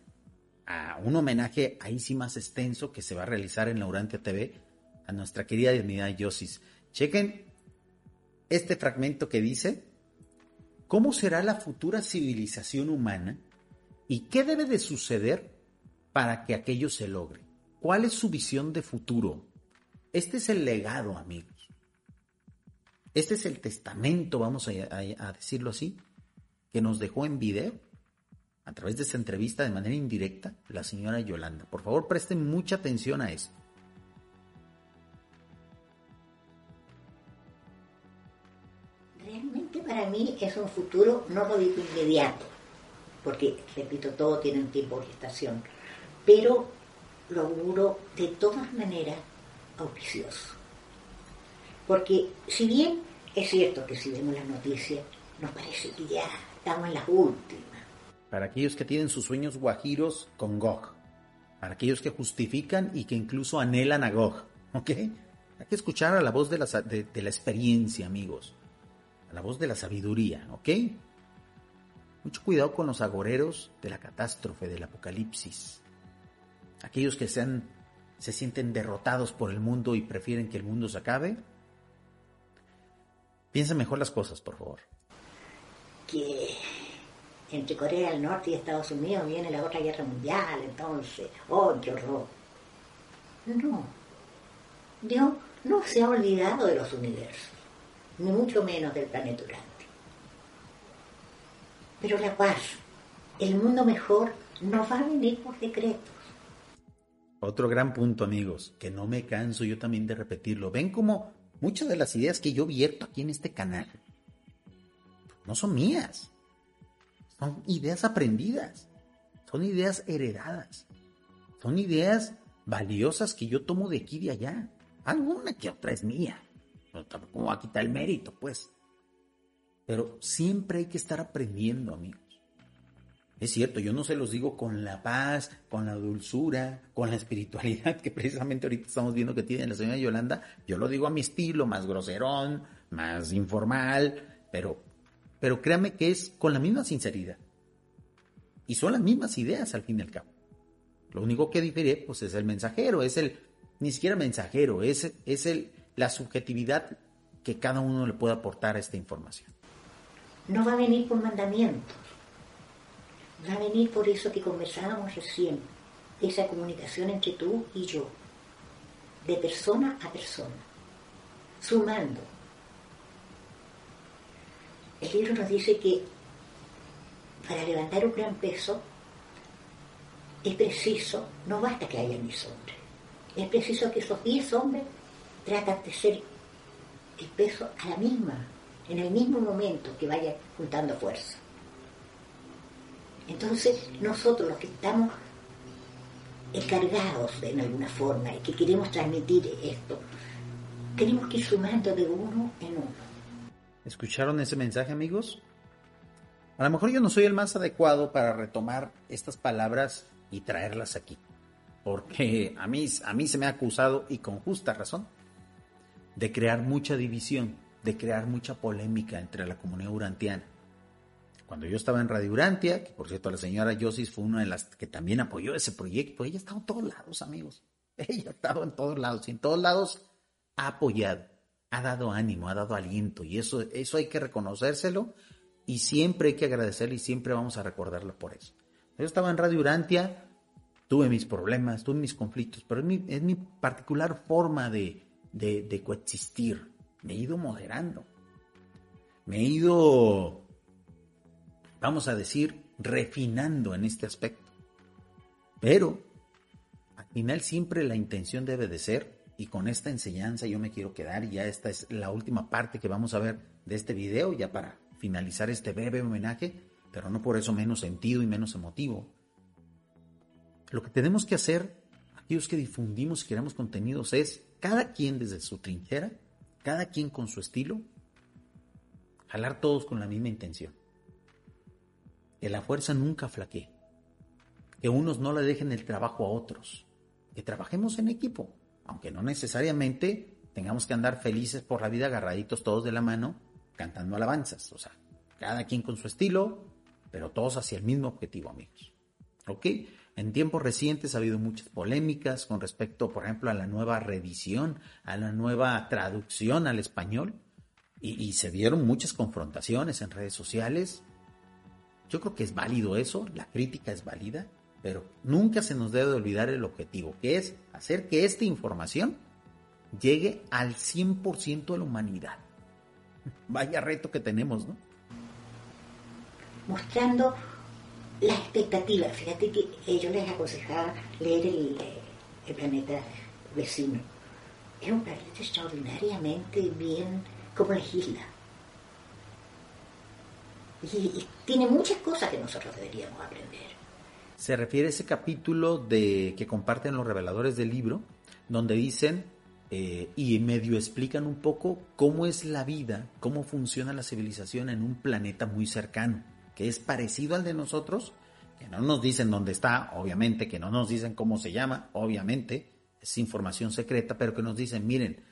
S1: a un homenaje ahí sí más extenso que se va a realizar en la Urantia TV a nuestra querida divinidad Yosis. Chequen este fragmento que dice, ¿cómo será la futura civilización humana y qué debe de suceder para que aquello se logre? ¿Cuál es su visión de futuro? Este es el legado, amigos. Este es el testamento, vamos a- a decirlo así, que nos dejó en video a través de esta entrevista de manera indirecta la señora Yolanda. Por favor, presten mucha atención a esto.
S3: Realmente para mí es un futuro, no lo digo inmediato, porque, repito, todo tiene un tiempo de gestación, pero lo auguro de todas maneras auspicioso. Porque si bien es cierto que si vemos las noticias, nos parece que ya estamos en las últimas.
S1: Para aquellos que tienen sus sueños guajiros con Gog. Para aquellos que justifican y que incluso anhelan a Gog. ¿Ok? Hay que escuchar a la voz de la, experiencia, amigos. A la voz de la sabiduría. ¿Ok? Mucho cuidado con los agoreros de la catástrofe, del apocalipsis. Aquellos que se sienten derrotados por el mundo y prefieren que el mundo se acabe. Piensen mejor las cosas, por favor.
S3: que entre Corea del Norte y Estados Unidos viene la otra guerra mundial, entonces, ¡oh, qué horror! No, Dios no se ha olvidado de los universos, ni mucho menos del planeta Urante. Pero la paz, el mundo mejor, no va a venir por decretos.
S1: Otro gran punto, amigos, que no me canso yo también de repetirlo. Ven como muchas de las ideas que yo vierto aquí en este canal no son mías. Son ideas aprendidas. Son ideas heredadas. Son ideas valiosas que yo tomo de aquí y de allá. Alguna que otra es mía. No tampoco voy a quitar el mérito, pues. Pero siempre hay que estar aprendiendo, amigos. Es cierto, yo no se los digo con la paz, con la dulzura, con la espiritualidad que precisamente ahorita estamos viendo que tiene la señora Yolanda. Yo lo digo a mi estilo, más groserón, más informal, pero, pero créame que es con la misma sinceridad. Y son las mismas ideas al fin y al cabo. Lo único que difiere, pues, es el mensajero, es el, ni siquiera mensajero, es, es el, la subjetividad que cada uno le puede aportar a esta información.
S3: No va a venir por mandamientos, va a venir por eso que conversábamos recién, esa comunicación entre tú y yo, de persona a persona, sumando. El libro nos dice que para levantar un gran peso es preciso, no basta que haya 10 hombres, es preciso que esos 10 hombres tratan de ser el peso a la misma, en el mismo momento que vaya juntando fuerza. Entonces, nosotros los que estamos encargados de, en alguna forma y que queremos transmitir esto, tenemos que ir sumando de uno en uno.
S1: ¿Escucharon ese mensaje, amigos? A lo mejor yo no soy el más adecuado para retomar estas palabras y traerlas aquí, porque a mí, a mí se me ha acusado, y con justa razón, de crear mucha división, de crear mucha polémica entre la comunidad urantiana. Cuando yo estaba en Radio Urantia, que por cierto la señora Yosis fue una de las que también apoyó ese proyecto, ella estaba en todos lados, amigos. [LAUGHS] Ella ha estado en todos lados y en todos lados apoyado, ha dado ánimo, ha dado aliento y eso, eso hay que reconocérselo y siempre hay que agradecerle y siempre vamos a recordarlo por eso. Yo estaba en Radio Urantia, tuve mis problemas, tuve mis conflictos, pero es mi, es mi particular forma de, de, de coexistir. Me he ido moderando. Me he ido, vamos a decir, refinando en este aspecto. Pero al final siempre la intención debe de ser, y con esta enseñanza yo me quiero quedar, y ya esta es la última parte que vamos a ver de este video, ya para finalizar este breve homenaje, pero no por eso menos sentido y menos emotivo. Lo que tenemos que hacer, aquellos que difundimos y creamos contenidos, es cada quien desde su trinchera, cada quien con su estilo, jalar todos con la misma intención. Que la fuerza nunca flaquee. Que unos no le dejen el trabajo a otros. Que trabajemos en equipo, aunque no necesariamente tengamos que andar felices por la vida agarraditos todos de la mano cantando alabanzas. O sea, cada quien con su estilo, pero todos hacia el mismo objetivo, amigos. ¿Ok? En tiempos recientes ha habido muchas polémicas con respecto, por ejemplo, a la nueva revisión, a la nueva traducción al español, y, y se dieron muchas confrontaciones en redes sociales. Yo creo que es válido eso, la crítica es válida, pero nunca se nos debe de olvidar el objetivo, que es hacer que esta información llegue al 100% de la humanidad. [LAUGHS] Vaya reto que tenemos, ¿no?
S3: Mostrando la expectativa. Fíjate que yo les aconsejaba leer el, el planeta vecino. Es un planeta extraordinariamente bien como legisla. Y, y tiene muchas cosas que nosotros deberíamos aprender.
S1: Se refiere a ese capítulo de que comparten los reveladores del libro, donde dicen eh, y medio explican un poco cómo es la vida, cómo funciona la civilización en un planeta muy cercano, que es parecido al de nosotros, que no nos dicen dónde está, obviamente, que no nos dicen cómo se llama, obviamente, es información secreta, pero que nos dicen, miren,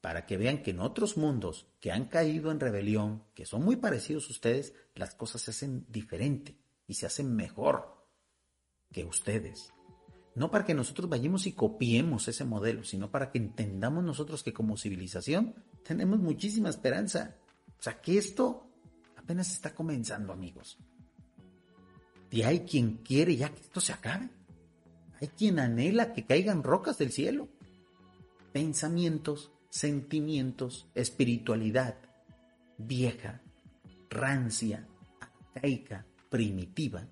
S1: para que vean que en otros mundos que han caído en rebelión, que son muy parecidos a ustedes, las cosas se hacen diferente y se hacen mejor que ustedes. No para que nosotros vayamos y copiemos ese modelo, sino para que entendamos nosotros que como civilización tenemos muchísima esperanza. O sea, que esto apenas está comenzando, amigos. Y hay quien quiere ya que esto se acabe. Hay quien anhela que caigan rocas del cielo. Pensamientos, sentimientos, espiritualidad vieja, rancia, arcaica, primitiva,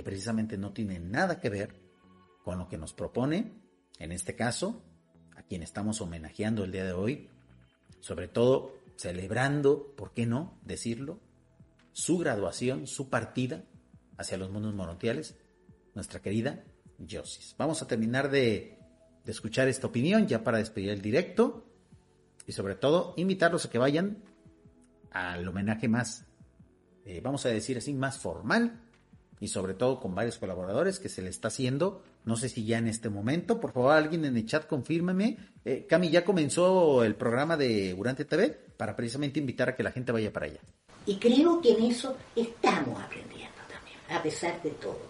S1: que precisamente no tiene nada que ver con lo que nos propone, en este caso, a quien estamos homenajeando el día de hoy, sobre todo celebrando, ¿por qué no decirlo? Su graduación, su partida hacia los mundos morontiales, nuestra querida Josis. Vamos a terminar de, de escuchar esta opinión ya para despedir el directo y sobre todo invitarlos a que vayan al homenaje más, eh, vamos a decir así, más formal y sobre todo con varios colaboradores que se le está haciendo. No sé si ya en este momento, por favor, alguien en el chat confírmeme. Eh, Cami, ya comenzó el programa de Durante TV para precisamente invitar a que la gente vaya para allá.
S3: Y creo que en eso estamos aprendiendo también, a pesar de todo.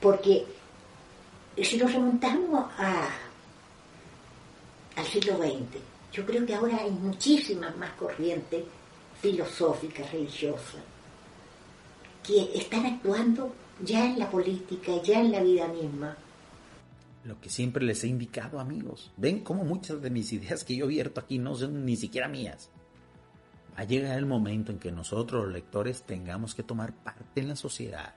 S3: Porque si nos remontamos a, al siglo XX, yo creo que ahora hay muchísimas más corrientes filosóficas, religiosas, que están actuando ya en la política, ya en la vida misma.
S1: Lo que siempre les he indicado, amigos. Ven cómo muchas de mis ideas que yo abierto aquí no son ni siquiera mías. Va a llegar el momento en que nosotros, los lectores, tengamos que tomar parte en la sociedad.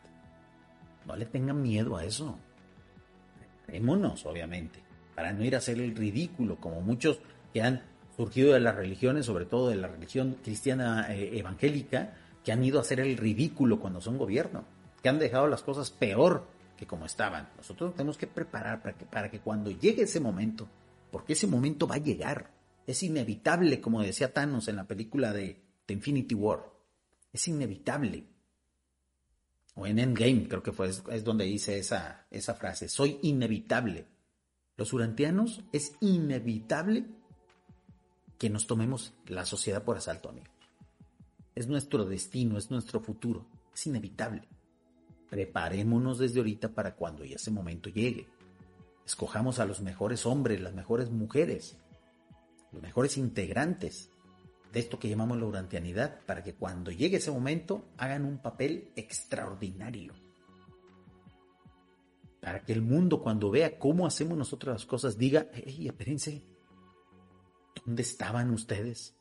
S1: No le tengan miedo a eso. Preparémonos, obviamente, para no ir a hacer el ridículo, como muchos que han surgido de las religiones, sobre todo de la religión cristiana eh, evangélica, que han ido a hacer el ridículo cuando son gobierno, que han dejado las cosas peor que como estaban. Nosotros tenemos que preparar para que, para que cuando llegue ese momento, porque ese momento va a llegar, es inevitable, como decía Thanos en la película de, de Infinity War, es inevitable. O en Endgame, creo que fue, es, donde dice esa, esa frase, soy inevitable. Los urantianos es inevitable que nos tomemos la sociedad por asalto, amigos. Es nuestro destino, es nuestro futuro, es inevitable. Preparémonos desde ahorita para cuando ese momento llegue. Escojamos a los mejores hombres, las mejores mujeres, los mejores integrantes de esto que llamamos la urantianidad, para que cuando llegue ese momento hagan un papel extraordinario. Para que el mundo cuando vea cómo hacemos nosotros las cosas diga, hey, espérense, ¿dónde estaban ustedes?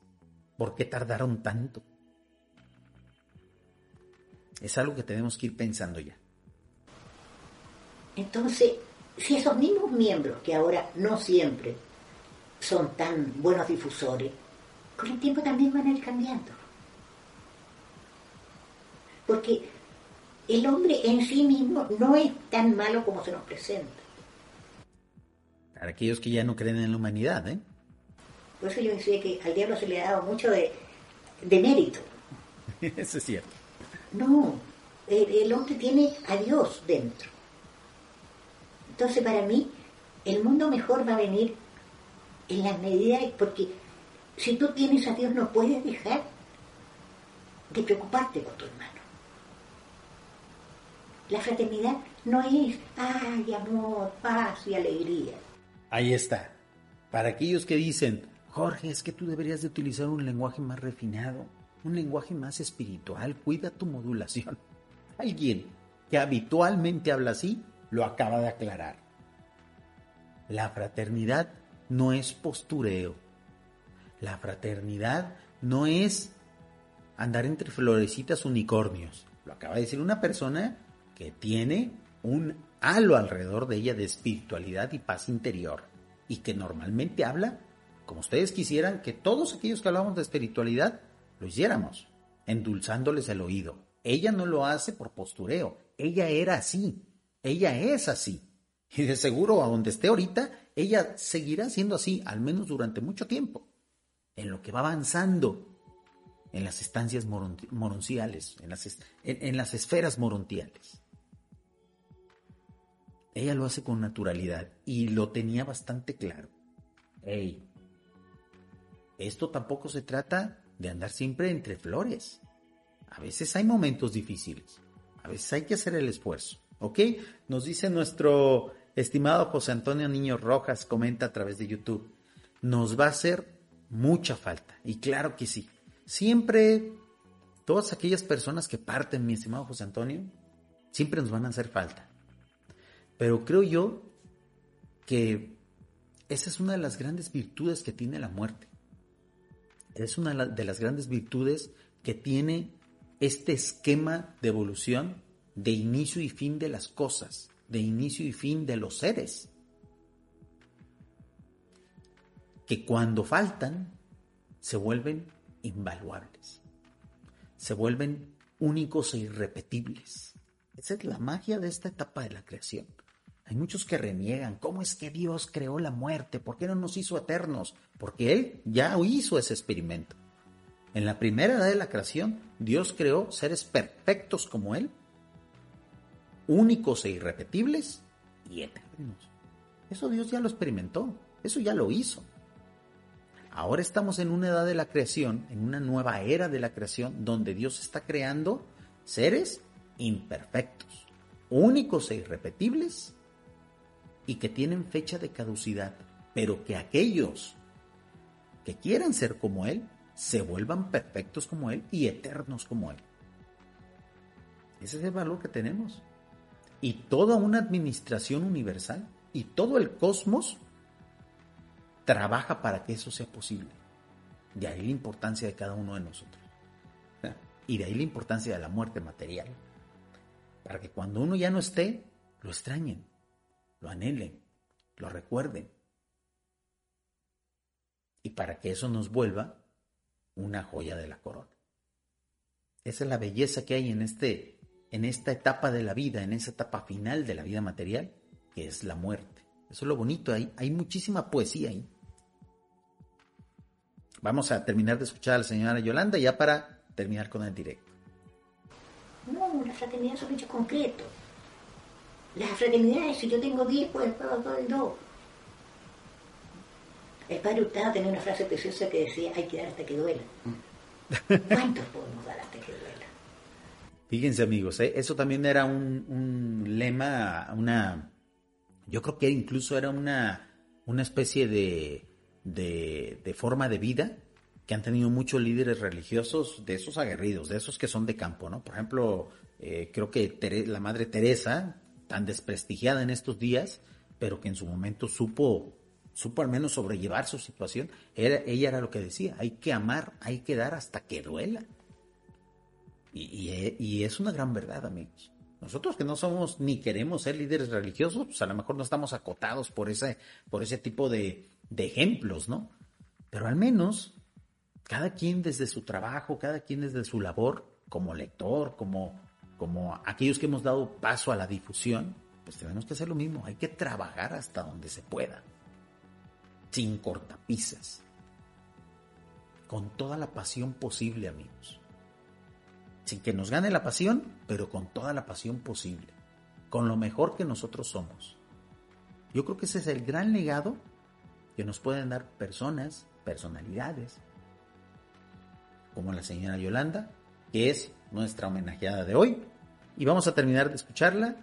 S1: ¿Por qué tardaron tanto? Es algo que tenemos que ir pensando ya.
S3: Entonces, si esos mismos miembros, que ahora no siempre son tan buenos difusores, con el tiempo también van a ir cambiando. Porque el hombre en sí mismo no es tan malo como se nos presenta.
S1: Para aquellos que ya no creen en la humanidad, ¿eh?
S3: Por eso yo decía que al diablo se le ha dado mucho de, de mérito. [LAUGHS]
S1: Eso es cierto.
S3: No, el, hombre tiene a Dios dentro. Entonces para mí el mundo mejor va a venir en la medida, porque si tú tienes a Dios no puedes dejar de preocuparte por tu hermano. La fraternidad no es, ay, amor, paz y alegría.
S1: Ahí está. Para aquellos que dicen, Jorge, es que tú deberías de utilizar un lenguaje más refinado, un lenguaje más espiritual, cuida tu modulación. [LAUGHS] Alguien que habitualmente habla así lo acaba de aclarar. La fraternidad no es postureo. La fraternidad no es andar entre florecitas unicornios. Lo acaba de decir una persona que tiene un halo alrededor de ella de espiritualidad y paz interior y que normalmente habla como ustedes quisieran que todos aquellos que hablamos de espiritualidad lo hiciéramos, endulzándoles el oído. Ella no lo hace por postureo, ella era así, ella es así. Y de seguro a donde esté ahorita, ella seguirá siendo así, al menos durante mucho tiempo, en lo que va avanzando en las estancias moronciales, en las, esferas morontiales. Ella lo hace con naturalidad y lo tenía bastante claro. Hey, esto tampoco se trata de andar siempre entre flores. A veces hay momentos difíciles. A veces hay que hacer el esfuerzo. ¿Ok? Nos dice nuestro estimado José Antonio Niño Rojas, comenta a través de YouTube. Nos va a hacer mucha falta. Y claro que sí. Siempre, todas aquellas personas que parten, mi estimado José Antonio, siempre nos van a hacer falta. Pero creo yo que esa es una de las grandes virtudes que tiene la muerte. Es una de las grandes virtudes que tiene este esquema de evolución de inicio y fin de las cosas, de inicio y fin de los seres. Que cuando faltan se vuelven invaluables, se vuelven únicos e irrepetibles. Esa es la magia de esta etapa de la creación. Hay muchos que reniegan, ¿cómo es que Dios creó la muerte? ¿Por qué no nos hizo eternos? Porque Él ya hizo ese experimento. En la primera edad de la creación, Dios creó seres perfectos como Él, únicos e irrepetibles y eternos. Eso Dios ya lo experimentó, eso ya lo hizo. Ahora estamos en una edad de la creación, en una nueva era de la creación, donde Dios está creando seres imperfectos, únicos e irrepetibles y que tienen fecha de caducidad, pero que aquellos que quieran ser como Él se vuelvan perfectos como Él y eternos como Él. Ese es el valor que tenemos. Y toda una administración universal y todo el cosmos trabaja para que eso sea posible. De ahí la importancia de cada uno de nosotros. Y de ahí la importancia de la muerte material. Para que cuando uno ya no esté, lo extrañen lo anhelen, lo recuerden. Y para que eso nos vuelva una joya de la corona. Esa es la belleza que hay en, este, en esta etapa de la vida, en esa etapa final de la vida material, que es la muerte. Eso es lo bonito, hay, hay muchísima poesía ahí. Vamos a terminar de escuchar a la señora Yolanda ya para terminar con el directo.
S3: No, la fraternidad son hechos concretos. Las fraternidades, si yo tengo 10, pues el padre el 2. El padre Hurtado tenía una frase preciosa que decía, hay que dar hasta que duela. [LAUGHS] ¿Cuántos podemos dar hasta que duela?
S1: Fíjense amigos, ¿eh? eso también era un, un, lema, una, Yo creo que incluso era una, una especie de, de, forma de vida que han tenido muchos líderes religiosos de esos aguerridos, de esos que son de campo, ¿no? Por ejemplo, eh, creo que la Madre Teresa, tan desprestigiada en estos días, pero que en su momento supo, supo al menos sobrellevar su situación, ella era lo que decía, hay que amar, hay que dar hasta que duela. Y, es una gran verdad, amigos. Nosotros que no somos ni queremos ser líderes religiosos, pues a lo mejor no estamos acotados por ese, por ese tipo de ejemplos, ¿no? Pero al menos cada quien desde su trabajo, cada quien desde su labor, como lector, como, como aquellos que hemos dado paso a la difusión, pues tenemos que hacer lo mismo. Hay que trabajar hasta donde se pueda, sin cortapisas, con toda la pasión posible, amigos. Sin que nos gane la pasión, pero con toda la pasión posible, con lo mejor que nosotros somos. Yo creo que ese es el gran legado que nos pueden dar personas, personalidades, como la señora Yolanda, que es nuestra homenajeada de hoy. Y vamos a terminar de escucharla,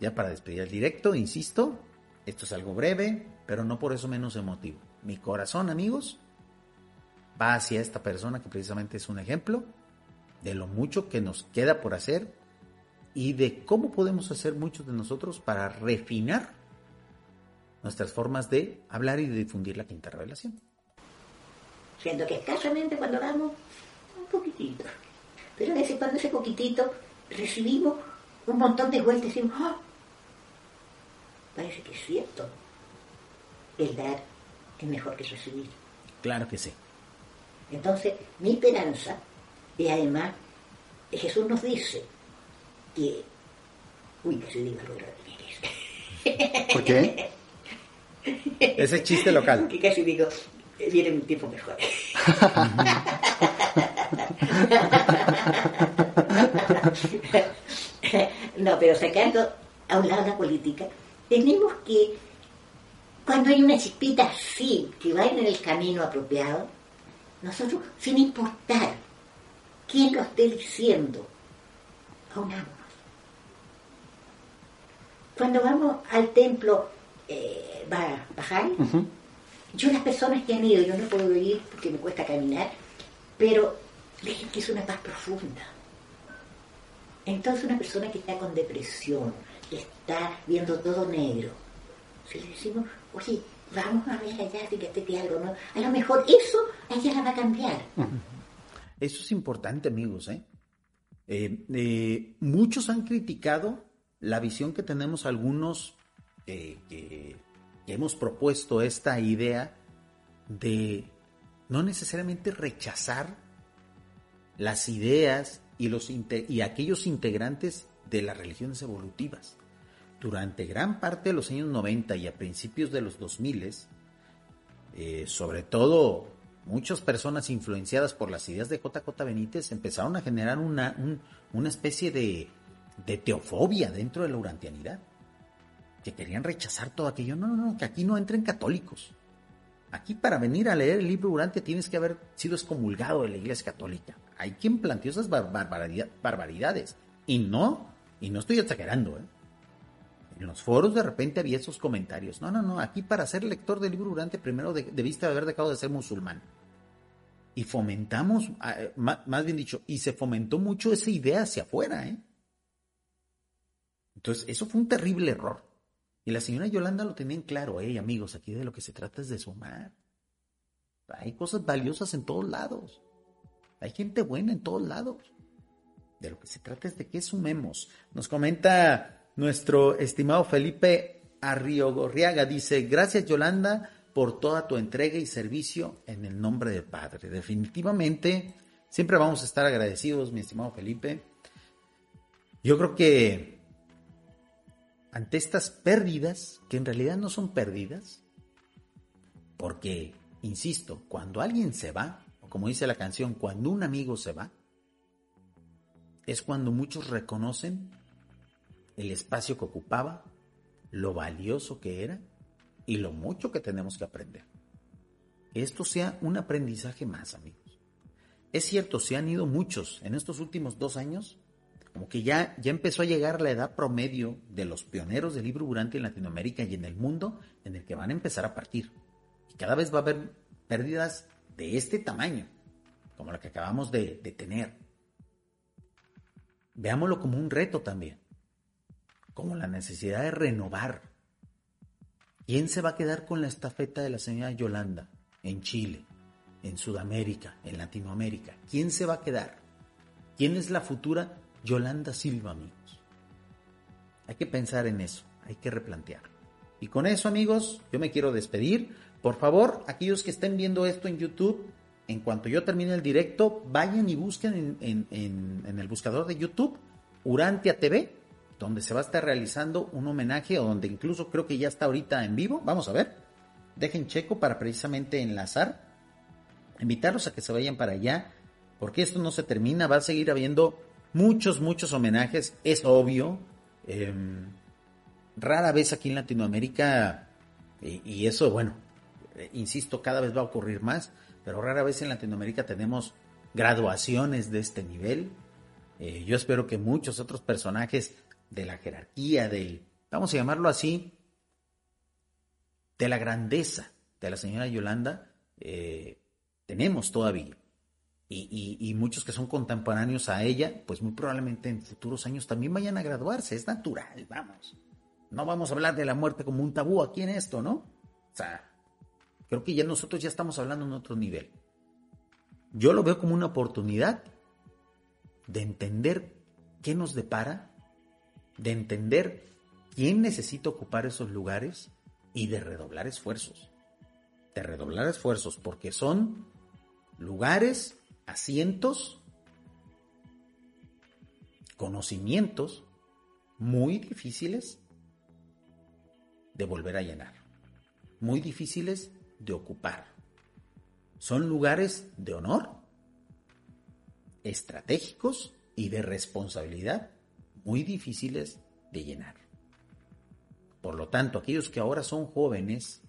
S1: ya para despedir el directo, insisto, esto es algo breve, pero no por eso menos emotivo. Mi corazón, amigos, va hacia esta persona que precisamente es un ejemplo de lo mucho que nos queda por hacer y de cómo podemos hacer muchos de nosotros para refinar nuestras formas de hablar y de difundir la quinta revelación.
S3: Siento que escasamente cuando damos un poquitito, pero ese, cuando ese poquitito recibimos un montón de vueltas y decimos, ¡ah! parece que es cierto, el dar es mejor que recibir.
S1: Claro que sí.
S3: Entonces, mi esperanza, y además, Jesús nos dice que, uy, que se diga lo
S1: de ¿Por qué? Ese chiste local.
S3: Que casi digo, viene un tiempo mejor. [LAUGHS] no, pero sacando a un lado la política, tenemos que, cuando hay una chispita así, que va en el camino apropiado, nosotros, sin importar quién lo esté diciendo, aunámonos. Cuando vamos al templo eh, bajar. Yo las personas que han ido, yo no puedo ir porque me cuesta caminar, pero dicen que es una paz profunda. Entonces una persona que está con depresión, que está viendo todo negro, si le decimos, oye, vamos a ver allá, fíjate que algo, ¿no? A lo mejor eso allá la va a cambiar.
S1: Eso es importante, amigos, ¿eh? Eh, ¿eh? muchos han criticado la visión que tenemos algunos que, hemos propuesto esta idea de no necesariamente rechazar las ideas y, los, y aquellos integrantes de las religiones evolutivas. Durante gran parte de los años 90 y a principios de los 2000, eh, sobre todo muchas personas influenciadas por las ideas de JJ Benítez empezaron a generar una, una especie de, de teofobia dentro de la urantianidad que querían rechazar todo aquello. No, no, no, que aquí no entren católicos. Aquí para venir a leer el libro durante tienes que haber sido excomulgado de la Iglesia Católica. Hay quien planteó esas barbaridades. Y no, y no estoy exagerando, ¿eh? En los foros de repente había esos comentarios. No, no, no, aquí para ser lector del libro durante primero debiste haber dejado de ser musulmán. Y fomentamos, ah, eh, más bien dicho, y se fomentó mucho esa idea hacia afuera, ¿eh? Entonces, eso fue un terrible error. Y la señora Yolanda lo tenía en claro, hey amigos, aquí de lo que se trata es de sumar. Hay cosas valiosas en todos lados. Hay gente buena en todos lados. De lo que se trata es de que sumemos. Nos comenta nuestro estimado Felipe Arriogorriaga, dice, gracias Yolanda por toda tu entrega y servicio en el nombre del Padre. Definitivamente, siempre vamos a estar agradecidos, mi estimado Felipe. Yo creo que ante estas pérdidas, que en realidad no son pérdidas, porque, insisto, cuando alguien se va, como dice la canción, cuando un amigo se va, es cuando muchos reconocen el espacio que ocupaba, lo valioso que era y lo mucho que tenemos que aprender. esto sea un aprendizaje más, amigos. Es cierto, se han ido muchos en estos últimos dos años, como que ya, ya empezó a llegar la edad promedio de los pioneros del libro durante en Latinoamérica y en el mundo en el que van a empezar a partir. Y cada vez va a haber pérdidas de este tamaño, como la que acabamos de, de tener. Veámoslo como un reto también, como la necesidad de renovar. ¿Quién se va a quedar con la estafeta de la señora Yolanda en Chile, en Sudamérica, en Latinoamérica? ¿Quién se va a quedar? ¿Quién es la futura Yolanda Silva, amigos? Hay que pensar en eso, hay que replantear. Y con eso, amigos, yo me quiero despedir. Por favor, aquellos que estén viendo esto en YouTube, en cuanto yo termine el directo, vayan y busquen en, el buscador de YouTube Urantia TV, donde se va a estar realizando un homenaje o donde incluso creo que ya está ahorita en vivo. Vamos a ver. Dejen checo para precisamente enlazar. Invitarlos a que se vayan para allá, porque esto no se termina. Va a seguir habiendo muchos, muchos homenajes. Es obvio. Em, rara vez aquí en Latinoamérica, y eso, bueno, eh, insisto, cada vez va a ocurrir más pero rara vez en Latinoamérica tenemos graduaciones de este nivel. Eh, yo espero que muchos otros personajes de la jerarquía, del, vamos a llamarlo así, de la grandeza de la señora Yolanda, eh, tenemos todavía. Y, y, muchos que son contemporáneos a ella, pues muy probablemente en futuros años también vayan a graduarse. Es natural, vamos. No vamos a hablar de la muerte como un tabú aquí en esto, ¿no? O sea, Creo que ya nosotros ya estamos hablando en otro nivel. Yo lo veo como una oportunidad de entender qué nos depara, de entender quién necesita ocupar esos lugares y de redoblar esfuerzos. De redoblar esfuerzos porque son lugares, asientos, conocimientos muy difíciles de volver a llenar, muy difíciles de ocupar. Son lugares de honor, estratégicos y de responsabilidad muy difíciles de llenar. Por lo tanto, aquellos que ahora son jóvenes,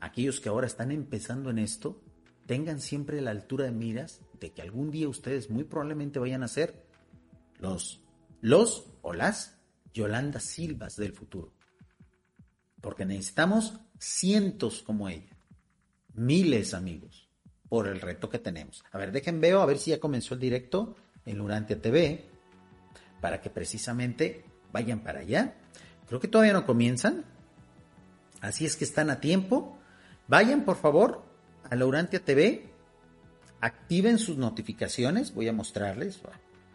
S1: aquellos que ahora están empezando en esto, tengan siempre la altura de miras de que algún día ustedes muy probablemente vayan a ser los, los o las Yolanda Silvas del futuro. Porque necesitamos cientos como ella miles, amigos, por el reto que tenemos. A ver, dejen veo, a ver si ya comenzó el directo en Lurantia TV, para que precisamente vayan para allá. Creo que todavía no comienzan, así es que están a tiempo. Vayan, por favor, a Lurantia TV, activen sus notificaciones, voy a mostrarles.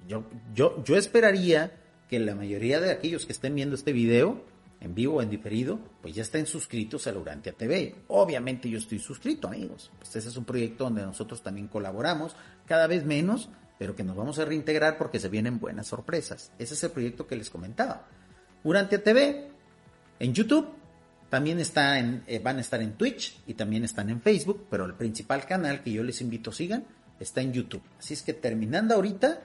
S1: Yo, yo, yo esperaría que la mayoría de aquellos que estén viendo este video en vivo o en diferido, pues ya estén suscritos a Laurantia TV. Obviamente yo estoy suscrito, amigos. Pues ese es un proyecto donde nosotros también colaboramos, cada vez menos, pero que nos vamos a reintegrar porque se vienen buenas sorpresas. Ese es el proyecto que les comentaba. Urantia TV en YouTube, también está en, eh, van a estar en Twitch y también están en Facebook, pero el principal canal que yo les invito sigan está en YouTube. Así es que terminando ahorita,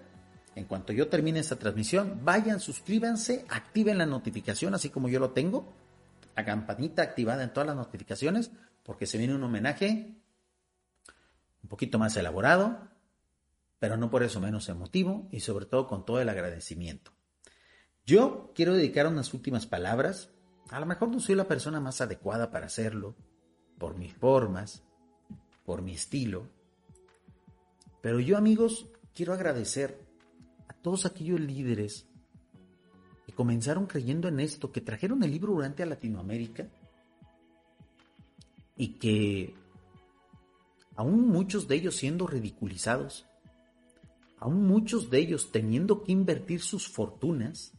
S1: en cuanto yo termine esta transmisión, vayan, suscríbanse, activen la notificación, así como yo lo tengo, la campanita activada en todas las notificaciones, porque se viene un homenaje un poquito más elaborado, pero no por eso menos emotivo y sobre todo con todo el agradecimiento. Yo quiero dedicar unas últimas palabras, a lo mejor no soy la persona más adecuada para hacerlo, por mis formas, por mi estilo, pero yo amigos quiero agradecer todos aquellos líderes que comenzaron creyendo en esto, que trajeron el libro durante a Latinoamérica y que aún muchos de ellos siendo ridiculizados, aún muchos de ellos teniendo que invertir sus fortunas,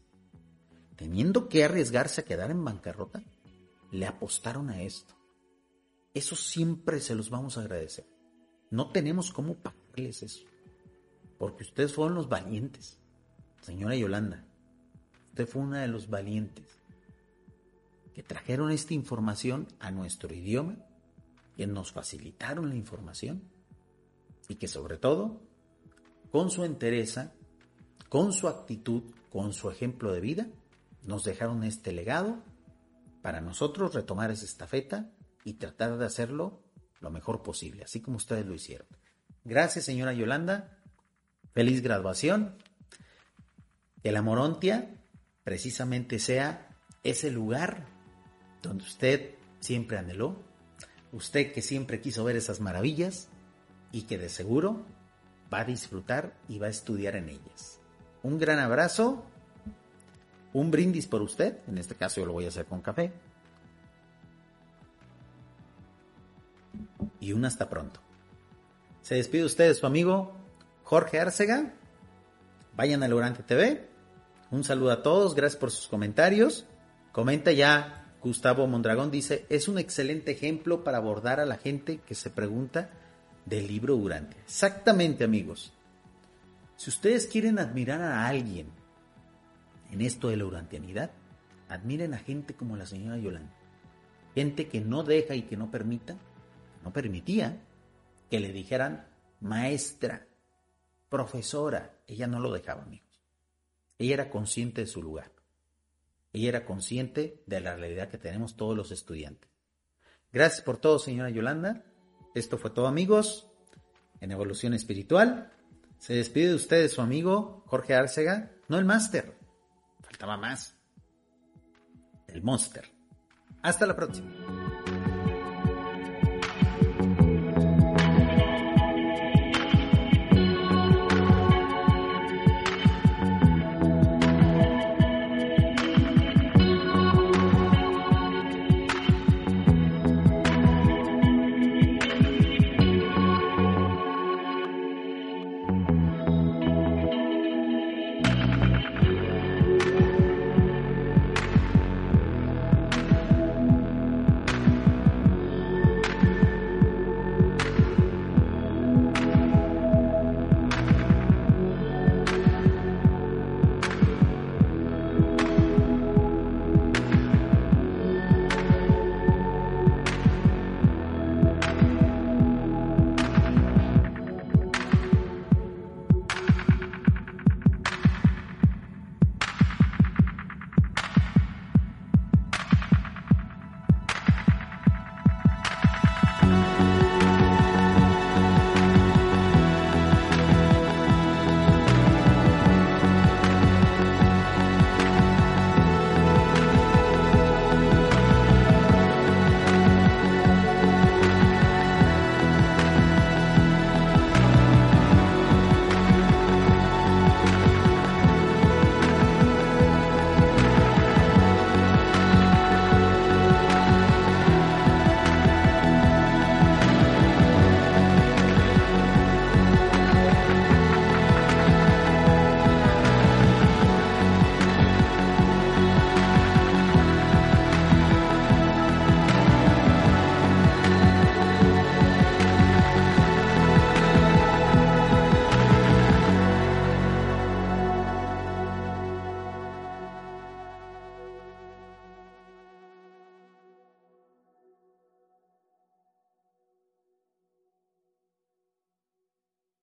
S1: teniendo que arriesgarse a quedar en bancarrota, le apostaron a esto. Eso siempre se los vamos a agradecer. No tenemos cómo pagarles eso porque ustedes fueron los valientes. Señora Yolanda, usted fue una de los valientes que trajeron esta información a nuestro idioma, que nos facilitaron la información y que sobre todo, con su entereza, con su actitud, con su ejemplo de vida, nos dejaron este legado para nosotros retomar esa estafeta y tratar de hacerlo lo mejor posible, así como ustedes lo hicieron. Gracias, señora Yolanda. Feliz graduación. Que la Morontia precisamente sea ese lugar donde usted siempre anheló, usted que siempre quiso ver esas maravillas y que de seguro va a disfrutar y va a estudiar en ellas. Un gran abrazo, un brindis por usted, en este caso yo lo voy a hacer con café. Y un hasta pronto. Se despide usted su amigo Jorge Arcega. Vayan a Logrante TV. Un saludo a todos, gracias por sus comentarios. Comenta ya Gustavo Mondragón, dice, es un excelente ejemplo para abordar a la gente que se pregunta del libro Durante. Exactamente, amigos. Si ustedes quieren admirar a alguien en esto de la urantianidad, admiren a gente como la señora Yolanda. Gente que no deja y que no permita, no permitía que le dijeran maestra, profesora. Ella no lo dejaba, amigos. Ella era consciente de su lugar. Ella era consciente de la realidad que tenemos todos los estudiantes. Gracias por todo, señora Yolanda. Esto fue todo, amigos, en Evolución Espiritual. Se despide de ustedes su amigo Jorge Arcega, no el máster, faltaba más, el monster. Hasta la próxima.